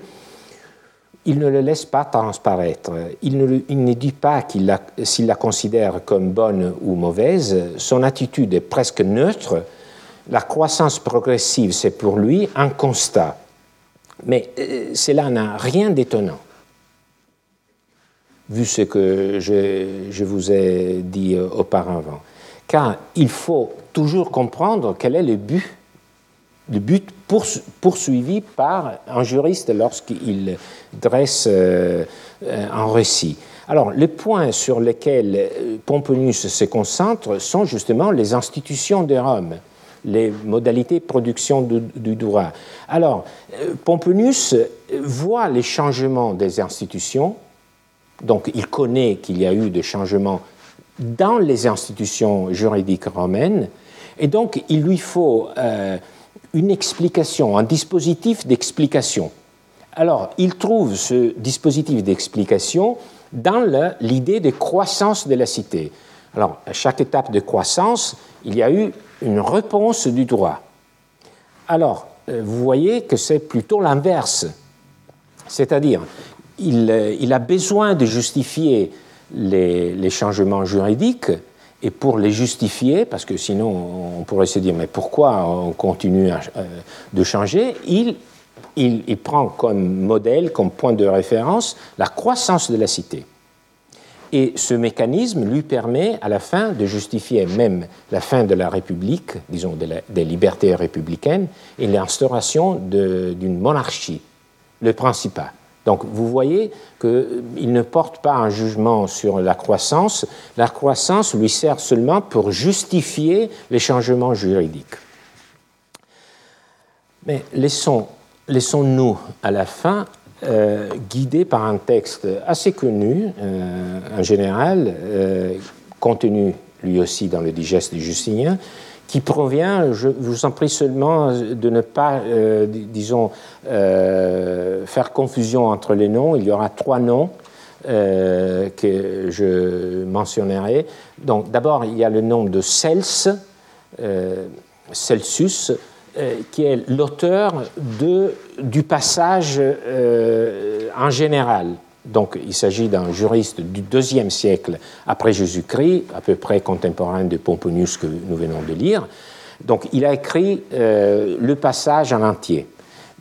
Il ne le laisse pas transparaître. Il ne, dit pas s'il la considère comme bonne ou mauvaise. Son attitude est presque neutre. La croissance progressive, c'est pour lui un constat. Mais euh, cela n'a rien d'étonnant vu ce que je, vous ai dit euh, auparavant. Car il faut toujours comprendre quel est le but, le but poursuivi par un juriste lorsqu'il dresse euh, un récit. Alors, les points sur lesquels euh, Pomponius se concentre sont justement les institutions de Rome, les modalités de production du, du droit. Alors, Pomponius voit les changements des institutions, donc il connaît qu'il y a eu des changements dans les institutions juridiques romaines, et donc il lui faut euh, une explication, un dispositif d'explication. Alors il trouve ce dispositif d'explication dans l'idée de croissance de la cité. Alors à chaque étape de croissance, il y a eu une réponse du droit. Alors, euh, vous voyez que c'est plutôt l'inverse. C'est-à-dire, euh, il, a besoin de justifier les, changements juridiques, et pour les justifier, parce que sinon on pourrait se dire mais pourquoi on continue euh, de changer, il, prend comme modèle, comme point de référence, la croissance de la cité. Et ce mécanisme lui permet à la fin de justifier même la fin de la République, disons des libertés républicaines, et l'instauration d'une monarchie, le principat. Donc vous voyez qu'il ne porte pas un jugement sur la croissance, la croissance lui sert seulement pour justifier les changements juridiques. Mais laissons, nous à la fin euh, guidés par un texte assez connu euh, en général, euh, contenu lui aussi dans le digeste du Justinien, qui provient, je vous en prie seulement de ne pas, euh, disons, euh, faire confusion entre les noms. Il y aura trois noms euh, que je mentionnerai. Donc, d'abord, il y a le nom de Cels, Celsus, qui est l'auteur du passage en général donc il s'agit d'un juriste du deuxième siècle après Jésus-Christ, à peu près contemporain de Pomponius que nous venons de lire. Donc il a écrit euh, le passage en entier.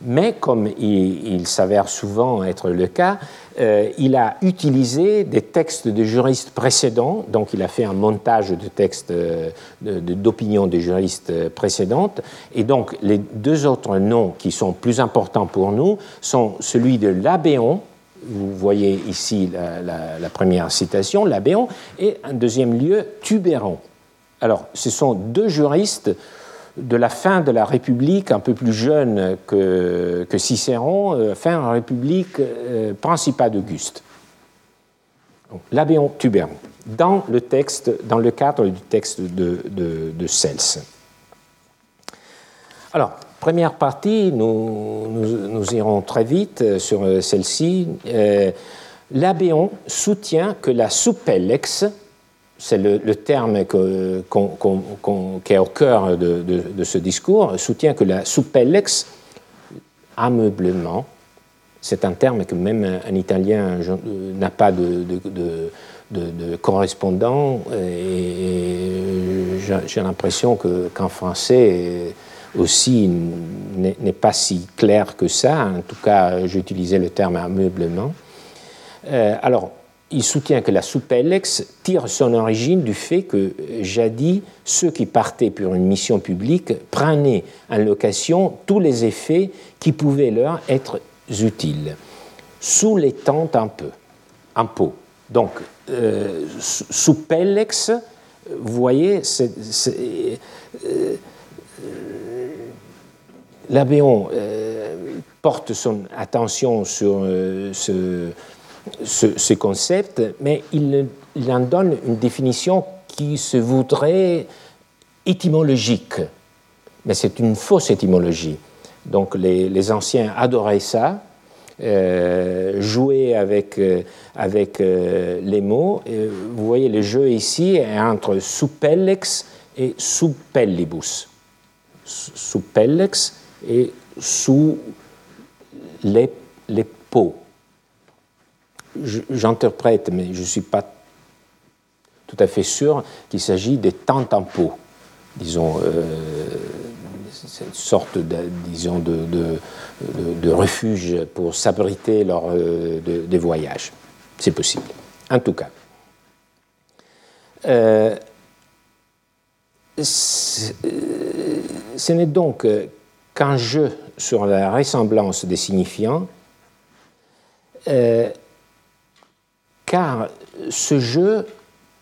Mais comme il, s'avère souvent être le cas, euh, il a utilisé des textes de juristes précédents, donc il a fait un montage de textes euh, d'opinion de, juristes précédentes, et donc les deux autres noms qui sont plus importants pour nous sont celui de Labéon, vous voyez ici la, première citation, Labéon, et en deuxième lieu, Tubéron. Alors, ce sont deux juristes de la fin de la République, un peu plus jeunes que, Cicéron, euh, fin de la République euh, principale d'Auguste. Labéon, Tubéron, dans le texte, dans le cadre du texte de, de, de Cels. Alors, Première partie, nous, irons très vite sur euh, celle-ci. Euh, L'Abéon soutient que la soupellex, c'est le, terme qui est au cœur de, ce discours, soutient que la soupellex, ameublement, c'est un terme que même un Italien n'a pas de, de, correspondant, et j'ai l'impression qu'en français, aussi n'est pas si clair que ça. En tout cas, j'utilisais le terme ameublement. Euh, alors, il soutient que la soupellex tire son origine du fait que jadis, ceux qui partaient pour une mission publique prenaient en location tous les effets qui pouvaient leur être utiles, sous les tentes un peu, un pot. Donc, euh, vous voyez, l'Abéon porte son attention sur ce, ce, concept, mais il, en donne une définition qui se voudrait étymologique. Mais c'est une fausse étymologie. Donc les, anciens adoraient ça, euh, avec, euh, euh, les mots. vous voyez, le jeu ici est entre supellex et supellibus. Supellex et sous les, les peaux. J'interprète, mais je ne suis pas tout à fait sûr qu'il s'agit des tentes en peau, disons cette sorte de, disons, de, de, refuge pour s'abriter lors euh, des voyages. C'est possible, en tout cas. Euh, ce n'est donc qu'un jeu sur la ressemblance des signifiants, euh, car ce jeu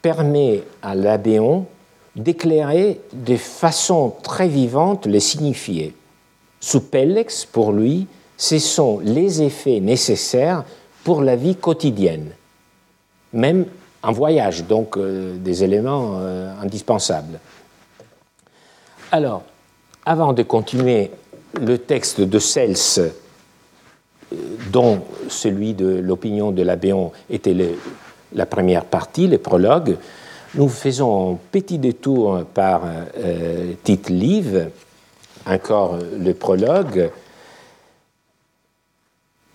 permet à l'abéon d'éclairer de façon très vivante les signifiés. Supellex, pour lui, ce sont les effets nécessaires pour la vie quotidienne, même en voyage, donc euh, des éléments euh, indispensables. Alors, avant de continuer le texte de Cels, euh, dont celui de l'opinion de l'Abéon était la première partie, le prologue, nous faisons un petit détour par euh, livre, encore le prologue.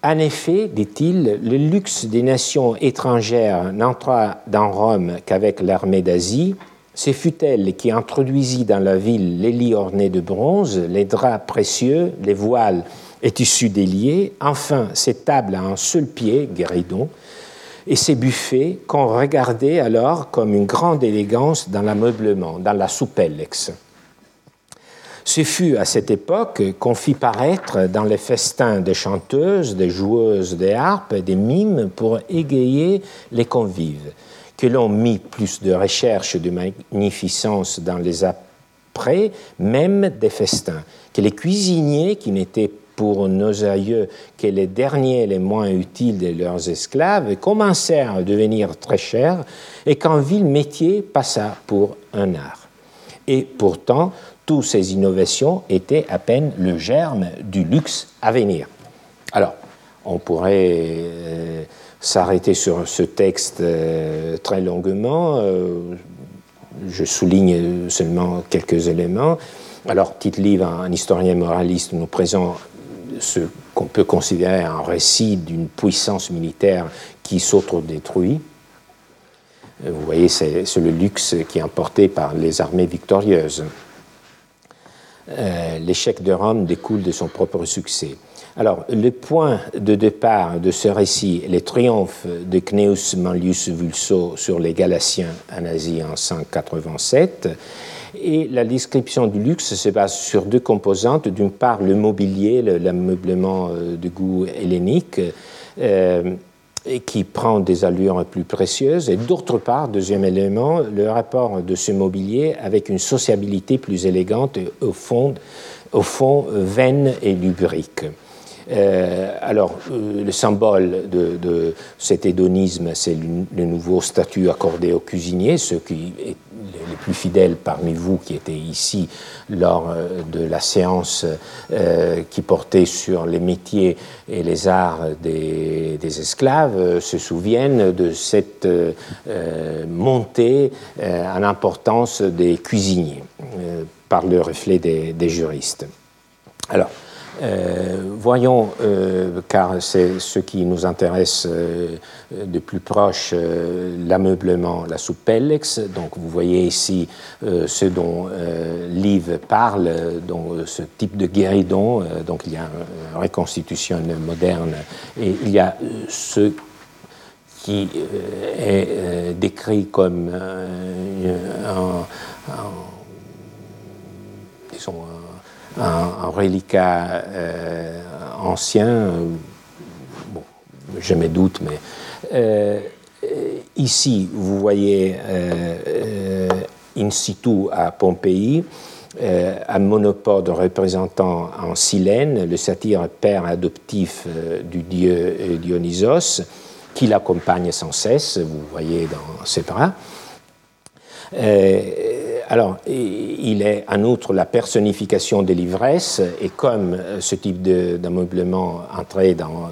En effet, dit-il, le luxe des nations étrangères n'entra dans Rome qu'avec l'armée d'Asie. Ce fut elle qui introduisit dans la ville les lits ornés de bronze, les draps précieux, les voiles et tissus déliés, enfin ces tables à un seul pied, guéridon, et ces buffets qu'on regardait alors comme une grande élégance dans l'ameublement, dans la soupellex. Ce fut à cette époque qu'on fit paraître dans les festins des chanteuses, des joueuses des harpes, des mimes pour égayer les convives, que l'on mit plus de recherche de magnificence dans les après, même des festins, que les cuisiniers qui n'étaient pour nos aïeux que les derniers les moins utiles de leurs esclaves commencèrent à devenir très chers et qu'un vil métier passa pour un art. Et pourtant, toutes ces innovations étaient à peine le germe du luxe à venir. Alors, on pourrait euh, s'arrêter sur ce texte euh, très longuement. Euh, je souligne seulement quelques éléments. Alors, Tite Livre, un historien moraliste, nous présente ce qu'on peut considérer un récit d'une puissance militaire qui s'autodétruit. Euh, vous voyez, c'est le luxe qui est emporté par les armées victorieuses. L'échec de Rome découle de son propre succès. Alors, le point de départ de ce récit, les triomphes de Cneus Manlius Vulso sur les Galatiens en Asie en 187, et la description du luxe se base sur deux composantes. D'une part, le mobilier, l'ameublement euh, de goût hellénique, euh, qui prend des allures plus précieuses. Et d'autre part, deuxième élément, le rapport de ce mobilier avec une sociabilité plus élégante au fond, au et lubrique. Euh, alors, euh, le symbole de, cet hédonisme, c'est le, nouveau statut accordé aux cuisiniers, ceux qui les plus fidèles parmi vous qui étaient ici lors euh, de la séance qui portait sur les métiers et les arts des, esclaves se souviennent de cette montée en importance des cuisiniers par le reflet des, des juristes. Alors, euh, voyons, euh, car c'est ce qui nous intéresse euh, de plus proche, l'ameublement, la soupe Pellex. Donc vous voyez ici ce dont Liv parle, ce type de guéridon. donc il y a une reconstitution moderne et il y a ce qui est décrit comme un, disons, un, reliquat euh, ancien, bon, jamais doute, mais euh, ici, vous voyez euh, in situ à Pompéi, un monopode représentant en Silène le satyre père adoptif du dieu Dionysos, qui l'accompagne sans cesse, vous voyez dans ses bras. Alors, il est en outre la personnification de l'ivresse, et comme ce type d'ameublement entrait dans,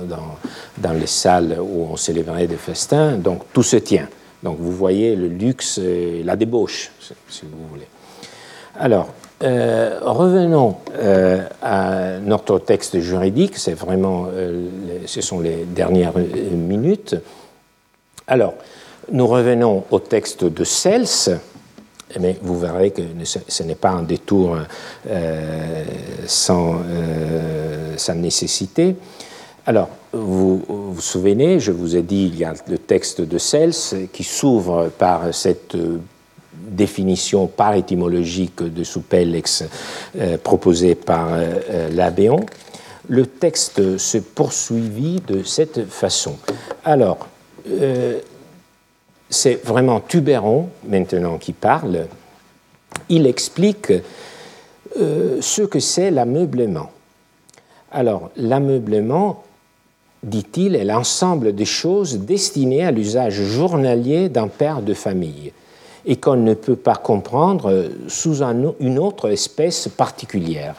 les salles où on célébrait des festins, donc tout se tient. Donc vous voyez le luxe et la débauche, si vous voulez. Alors, euh, revenons euh, à notre texte juridique, c'est vraiment, euh, ce sont les dernières minutes. Alors, nous revenons au texte de Cels, mais vous verrez que ce n'est pas un détour euh, sans, euh, nécessité. Alors, vous vous souvenez, je vous ai dit, il y a le texte de Cels qui s'ouvre par cette définition par étymologique de soupellex euh, proposée par l'Abéon. Le texte se poursuivit de cette façon. Alors, c'est vraiment Tubéron maintenant qui parle. Il explique euh, ce que c'est l'ameublement. Alors, l'ameublement, dit-il, est l'ensemble des choses destinées à l'usage journalier d'un père de famille et qu'on ne peut pas comprendre sous une autre espèce particulière,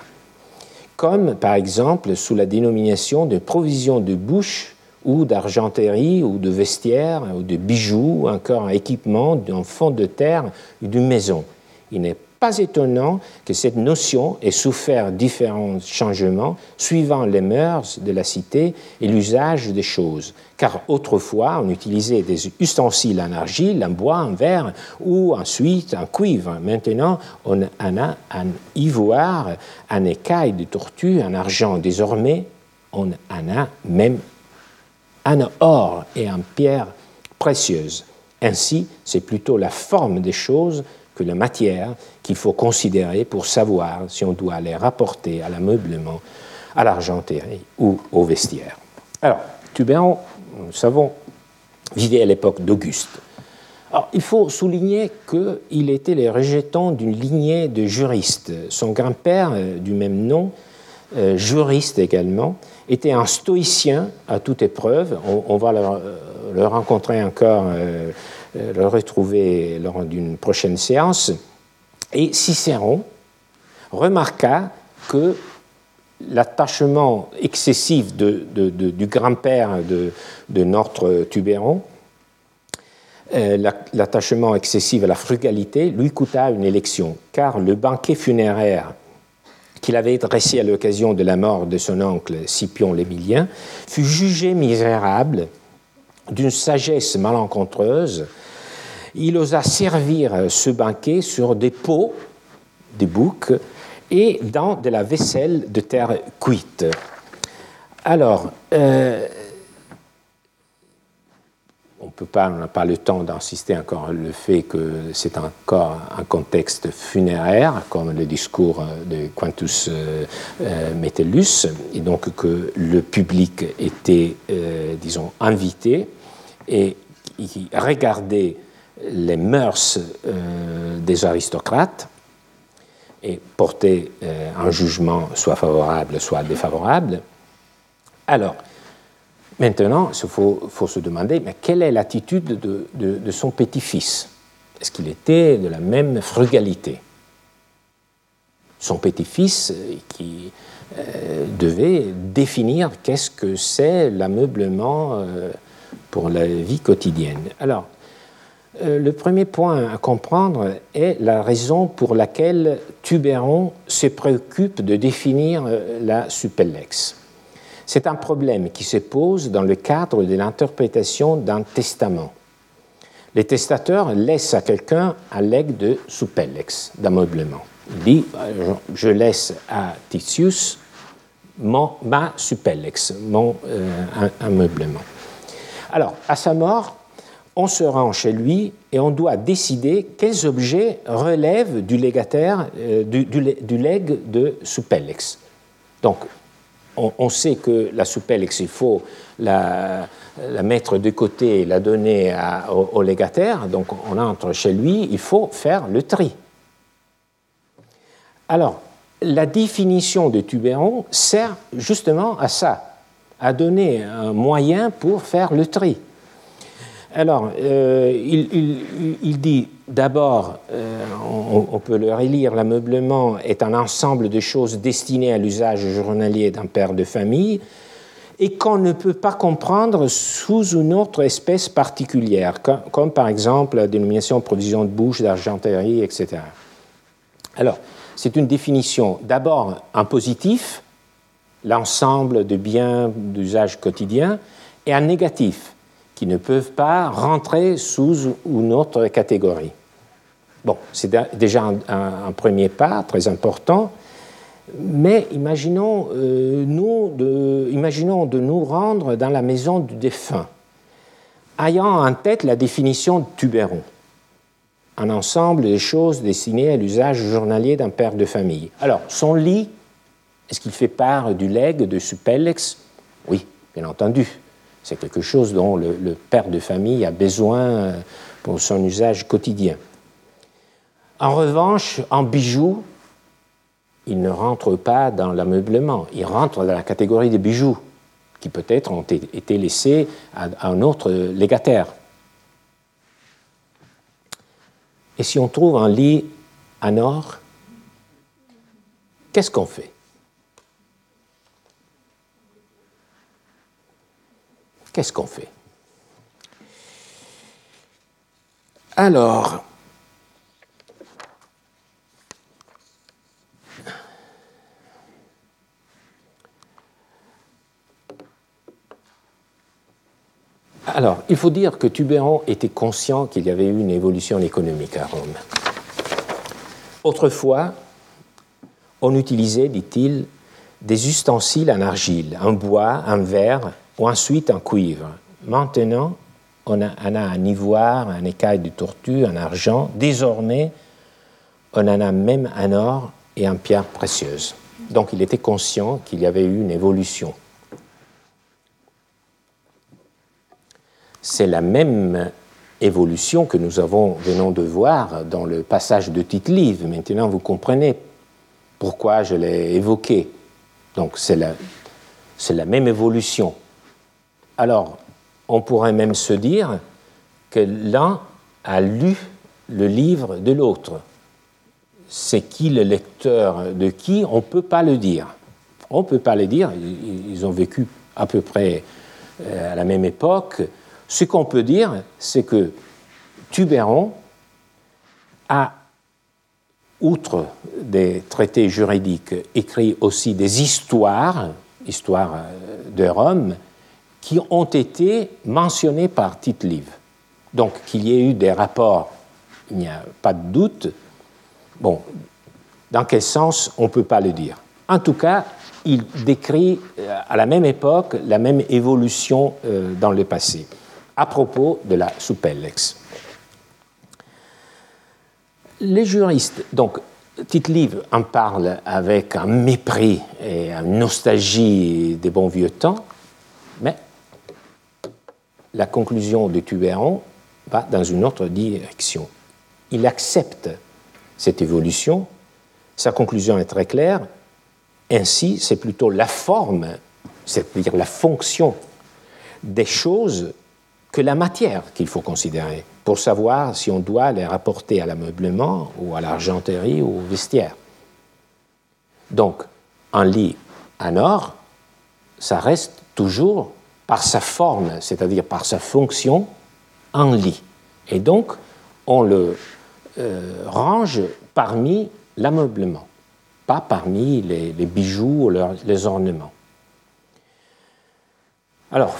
comme par exemple sous la dénomination de provision de bouche ou d'argenterie, ou de vestiaire, ou de bijoux, ou encore un équipement d'un fond de terre ou d'une maison. Il n'est pas étonnant que cette notion ait souffert différents changements suivant les mœurs de la cité et l'usage des choses, car autrefois on utilisait des ustensiles en argile, en bois, en verre ou ensuite en cuivre. Maintenant on en a en ivoire, en écaille de tortue, en argent. Désormais on en a même en or et en pierre précieuse. Ainsi, c'est plutôt la forme des choses que la matière qu'il faut considérer pour savoir si on doit les rapporter à l'ameublement, à l'argenterie ou au vestiaire. Alors, Tubéron, nous savons, vivait à l'époque d'Auguste. Alors, il faut souligner qu'il était le rejeton d'une lignée de juristes. Son grand-père, euh, du même nom, euh, juriste également, était un stoïcien à toute épreuve. On, va le, rencontrer encore, euh, euh, le retrouver lors d'une prochaine séance. Et Cicéron remarqua que l'attachement excessif du grand-père de, notre Tubéron, l'attachement excessif à la frugalité, lui coûta une élection, car le banquet funéraire qu'il avait dressé à l'occasion de la mort de son oncle Scipion l'Émilien, fut jugé misérable d'une sagesse malencontreuse. Il osa servir ce banquet sur des pots, des boucs, et dans de la vaisselle de terre cuite. Alors, euh, on n'a pas le temps d'insister encore le fait que c'est encore un contexte funéraire, comme le discours de Quintus euh, euh, Metellus, et donc que le public était, euh, disons, invité et qui regardait les mœurs des aristocrates et portait un jugement soit favorable, soit défavorable. Alors, Maintenant, il faut, se demander, quelle est l'attitude de, son petit-fils? Est-ce qu'il était de la même frugalité? Son petit-fils euh, qui euh, devait définir qu'est-ce que c'est l'ameublement euh, pour la vie quotidienne. Alors, le premier point à comprendre est la raison pour laquelle Tubéron se préoccupe de définir la suppellex. C'est un problème qui se pose dans le cadre de l'interprétation d'un testament. Les testateurs laissent à quelqu'un un legs de suppellex, d'ameublement. Il dit Je laisse à Titius mon, ma suppellex, mon euh, ameublement. Alors, à sa mort, on se rend chez lui et on doit décider quels objets relèvent du légataire, euh, du, du, legs de suppellex. Donc, on, sait que la soupelle, il faut la, la, mettre de côté et la donner au, légataire, donc on entre chez lui, il faut faire le tri. Alors, la définition de Tubéron sert justement à ça, à donner un moyen pour faire le tri. Alors, euh, il, dit d'abord, euh, on, peut le relire, l'ameublement est un ensemble de choses destinées à l'usage journalier d'un père de famille et qu'on ne peut pas comprendre sous une autre espèce particulière, comme, par exemple la dénomination provision de bouche, d'argenterie, etc. Alors, c'est une définition d'abord un positif, l'ensemble de biens d'usage quotidien, et un négatif, qui ne peuvent pas rentrer sous une autre catégorie. Bon, c'est déjà un, premier pas très important, mais imaginons, euh, nous de, imaginons nous rendre dans la maison du défunt, ayant en tête la définition de Tubéron un ensemble de choses destinées à l'usage journalier d'un père de famille. Alors, son lit, est-ce qu'il fait part du legs de Supellex Oui, bien entendu. C'est quelque chose dont le, le, père de famille a besoin euh, pour son usage quotidien. En revanche, en bijoux, il ne rentre pas dans l'ameublement, il rentre dans la catégorie des bijoux qui peut-être ont été laissés à un autre légataire. Et si on trouve un lit en or, qu'est-ce qu'on fait? Qu'est-ce qu'on fait? Alors, Alors, il faut dire que Tubéron était conscient qu'il y avait eu une évolution économique à Rome. Autrefois, on utilisait, dit-il, des ustensiles en argile, en bois, en verre ou ensuite en cuivre. Maintenant, on a, a un ivoire, un écaille de tortue, un argent. Désormais, on en a même un or et en pierre précieuse. Donc il était conscient qu'il y avait eu une évolution. C'est la même évolution que nous avons, venons de voir dans le passage de Tite-Live. Maintenant, vous comprenez pourquoi je l'ai évoqué. Donc, c'est la, la même évolution. Alors, on pourrait même se dire que l'un a lu le livre de l'autre. C'est qui le lecteur de qui On ne peut pas le dire. On ne peut pas le dire. Ils ont vécu à peu près euh, à la même époque. Ce qu'on peut dire, c'est que Tubéron a, outre des traités juridiques, écrit aussi des histoires, histoires euh, de Rome, qui ont été mentionnées par Tite-Live. Donc qu'il y ait eu des rapports, il n'y a pas de doute. Bon, dans quel sens, on ne peut pas le dire. En tout cas, il décrit euh, à la même époque la même évolution euh, dans le passé à propos de la Supellex. Les juristes, donc Tite-Livre en parle avec un mépris et une nostalgie des bons vieux temps, mais la conclusion de Tubéron va dans une autre direction. Il accepte cette évolution, sa conclusion est très claire, ainsi c'est plutôt la forme, c'est-à-dire la fonction des choses que la matière qu'il faut considérer pour savoir si on doit les rapporter à l'ameublement ou à l'argenterie ou au vestiaire. Donc, un lit en or, ça reste toujours par sa forme, c'est-à-dire par sa fonction, un lit. Et donc, on le euh, range parmi l'ameublement, pas parmi les, bijoux ou les ornements. Alors,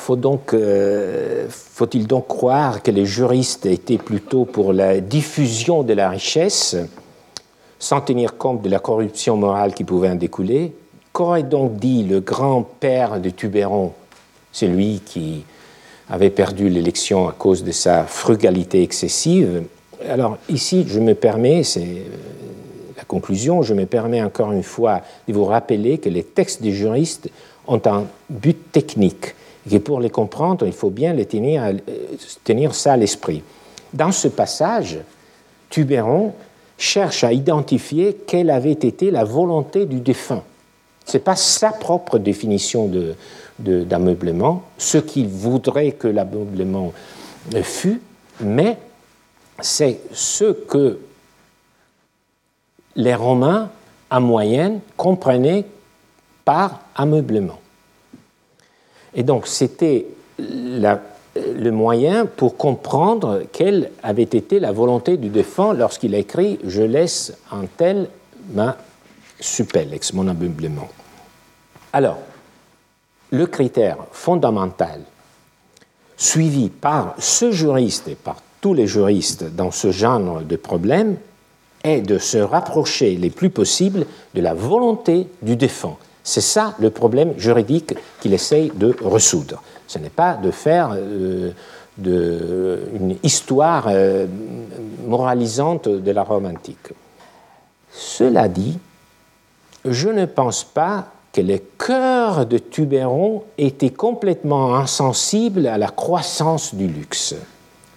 euh, faut-il donc croire que les juristes étaient plutôt pour la diffusion de la richesse, sans tenir compte de la corruption morale qui pouvait en découler? Qu'aurait donc dit le grand-père de Tubéron, celui qui avait perdu l'élection à cause de sa frugalité excessive? Alors ici, je me permets, c'est euh, la conclusion, je me permets encore une fois de vous rappeler que les textes des juristes ont un but technique. Et pour les comprendre, il faut bien les tenir, euh, ça à l'esprit. Dans ce passage, Tubéron cherche à identifier quelle avait été la volonté du défunt. Ce n'est pas sa propre définition d'ameublement, ce qu'il voudrait que l'ameublement fût, mais c'est ce que les Romains, en moyenne, comprenaient par ameublement. Et donc, c'était le moyen pour comprendre quelle avait été la volonté du défunt lorsqu'il a écrit Je laisse en tel ma suppellex, mon ameublement. Alors, le critère fondamental suivi par ce juriste et par tous les juristes dans ce genre de problème est de se rapprocher le plus possible de la volonté du défunt. C'est ça le problème juridique qu'il essaye de ressoudre. Ce n'est pas de faire euh, une histoire euh, moralisante de la Rome antique. Cela dit, je ne pense pas que le cœur de Tubéron était complètement insensible à la croissance du luxe.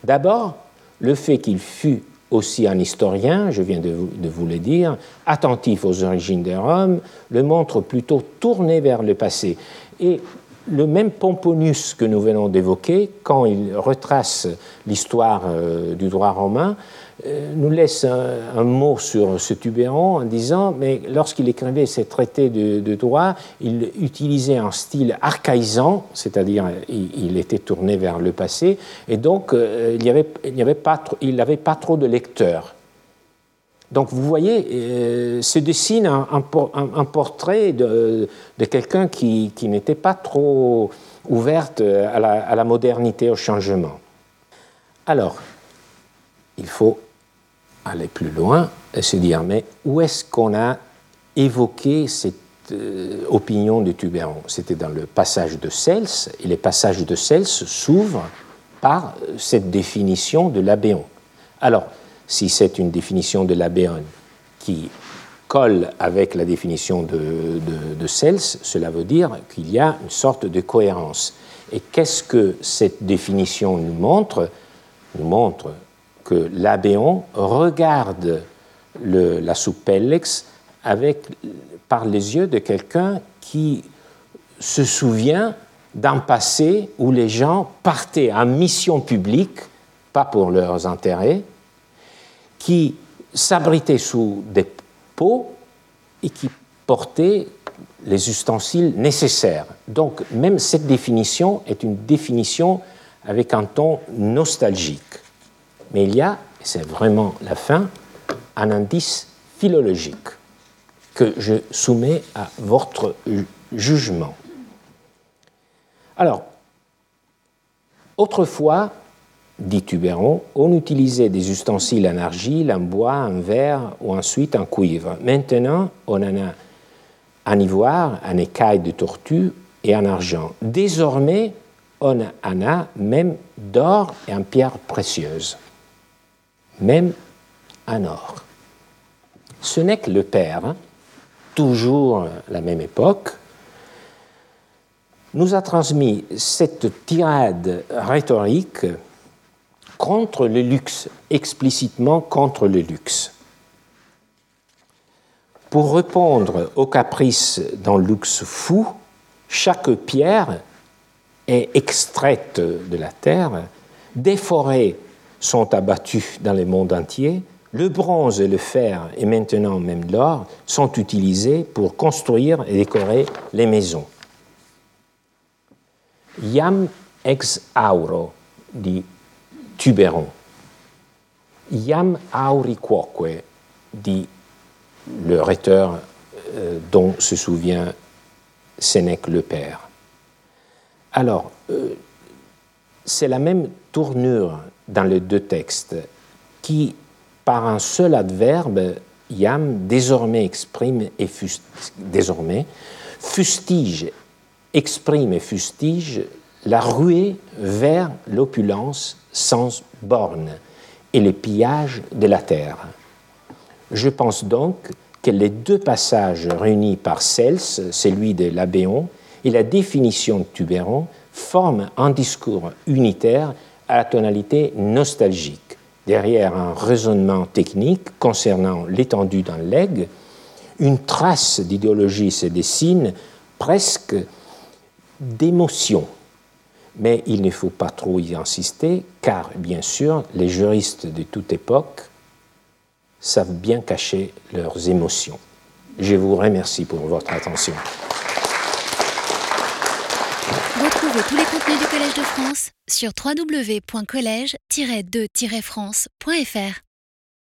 D'abord, le fait qu'il fût aussi un historien, je viens de vous, le dire, attentif aux origines de Rome, le montre plutôt tourné vers le passé. Et le même Pomponius que nous venons d'évoquer, quand il retrace l'histoire euh, du droit romain, euh, nous laisse un, mot sur ce Tubéron en disant, mais lorsqu'il écrivait ses traités de, droit, il utilisait un style archaïsant, c'est-à-dire il, était tourné vers le passé, et donc euh, il n'y avait, n'avait pas trop de lecteurs. Donc vous voyez, euh, se dessine un, portrait de, quelqu'un qui, n'était pas trop ouverte à la, modernité, au changement. Alors, il faut aller plus loin et se dire, mais où est-ce qu'on a évoqué cette euh, opinion de Tubéron? C'était dans le passage de Cels, et les passages de Cels s'ouvrent par cette définition de l'abéon. Alors, si c'est une définition de l'abéon qui colle avec la définition de, de, Cels, cela veut dire qu'il y a une sorte de cohérence. Et qu'est-ce que cette définition nous montre? Nous montre que l'abéon regarde la soupellex avec, par les yeux de quelqu'un qui se souvient d'un passé où les gens partaient en mission publique, pas pour leurs intérêts, qui s'abritaient sous des pots et qui portaient les ustensiles nécessaires. Donc même cette définition est une définition avec un ton nostalgique. Mais il y a, et c'est vraiment la fin, un indice philologique que je soumets à votre jugement. Alors, autrefois, dit Tubéron, on utilisait des ustensiles en argile, en bois, en verre ou ensuite en cuivre. Maintenant, on en a en ivoire, en écaille de tortue et en argent. Désormais, on en a même d'or et en pierres précieuses même en or. Ce n'est que le père, hein, toujours la même époque, nous a transmis cette tirade rhétorique contre le luxe, explicitement contre le luxe. Pour répondre aux caprices d'un luxe fou, chaque pierre est extraite de la terre, déforée sont abattus dans le monde entier, le bronze et le fer, et maintenant même l'or, sont utilisés pour construire et décorer les maisons. Iam ex auro, dit Tuberon. Iam auri quoque, dit le rhéteur euh, dont se souvient Sénèque le Père. Alors, euh, c'est la même tournure dans les deux textes qui, par un seul adverbe, Yam désormais exprime et désormais fustige, exprime et fustige la ruée vers l'opulence sans borne et le pillage de la terre. Je pense donc que les deux passages réunis par Cels, celui de l'Abéon et la définition de Tuberon forme un discours unitaire à la tonalité nostalgique. Derrière un raisonnement technique concernant l'étendue d'un leg, une trace d'idéologie se dessine presque d'émotion. Mais il ne faut pas trop y insister, car bien sûr, les juristes de toute époque savent bien cacher leurs émotions. Je vous remercie pour votre attention. Retrouvez tous les du Collège de France sur www.colège-2-france.fr.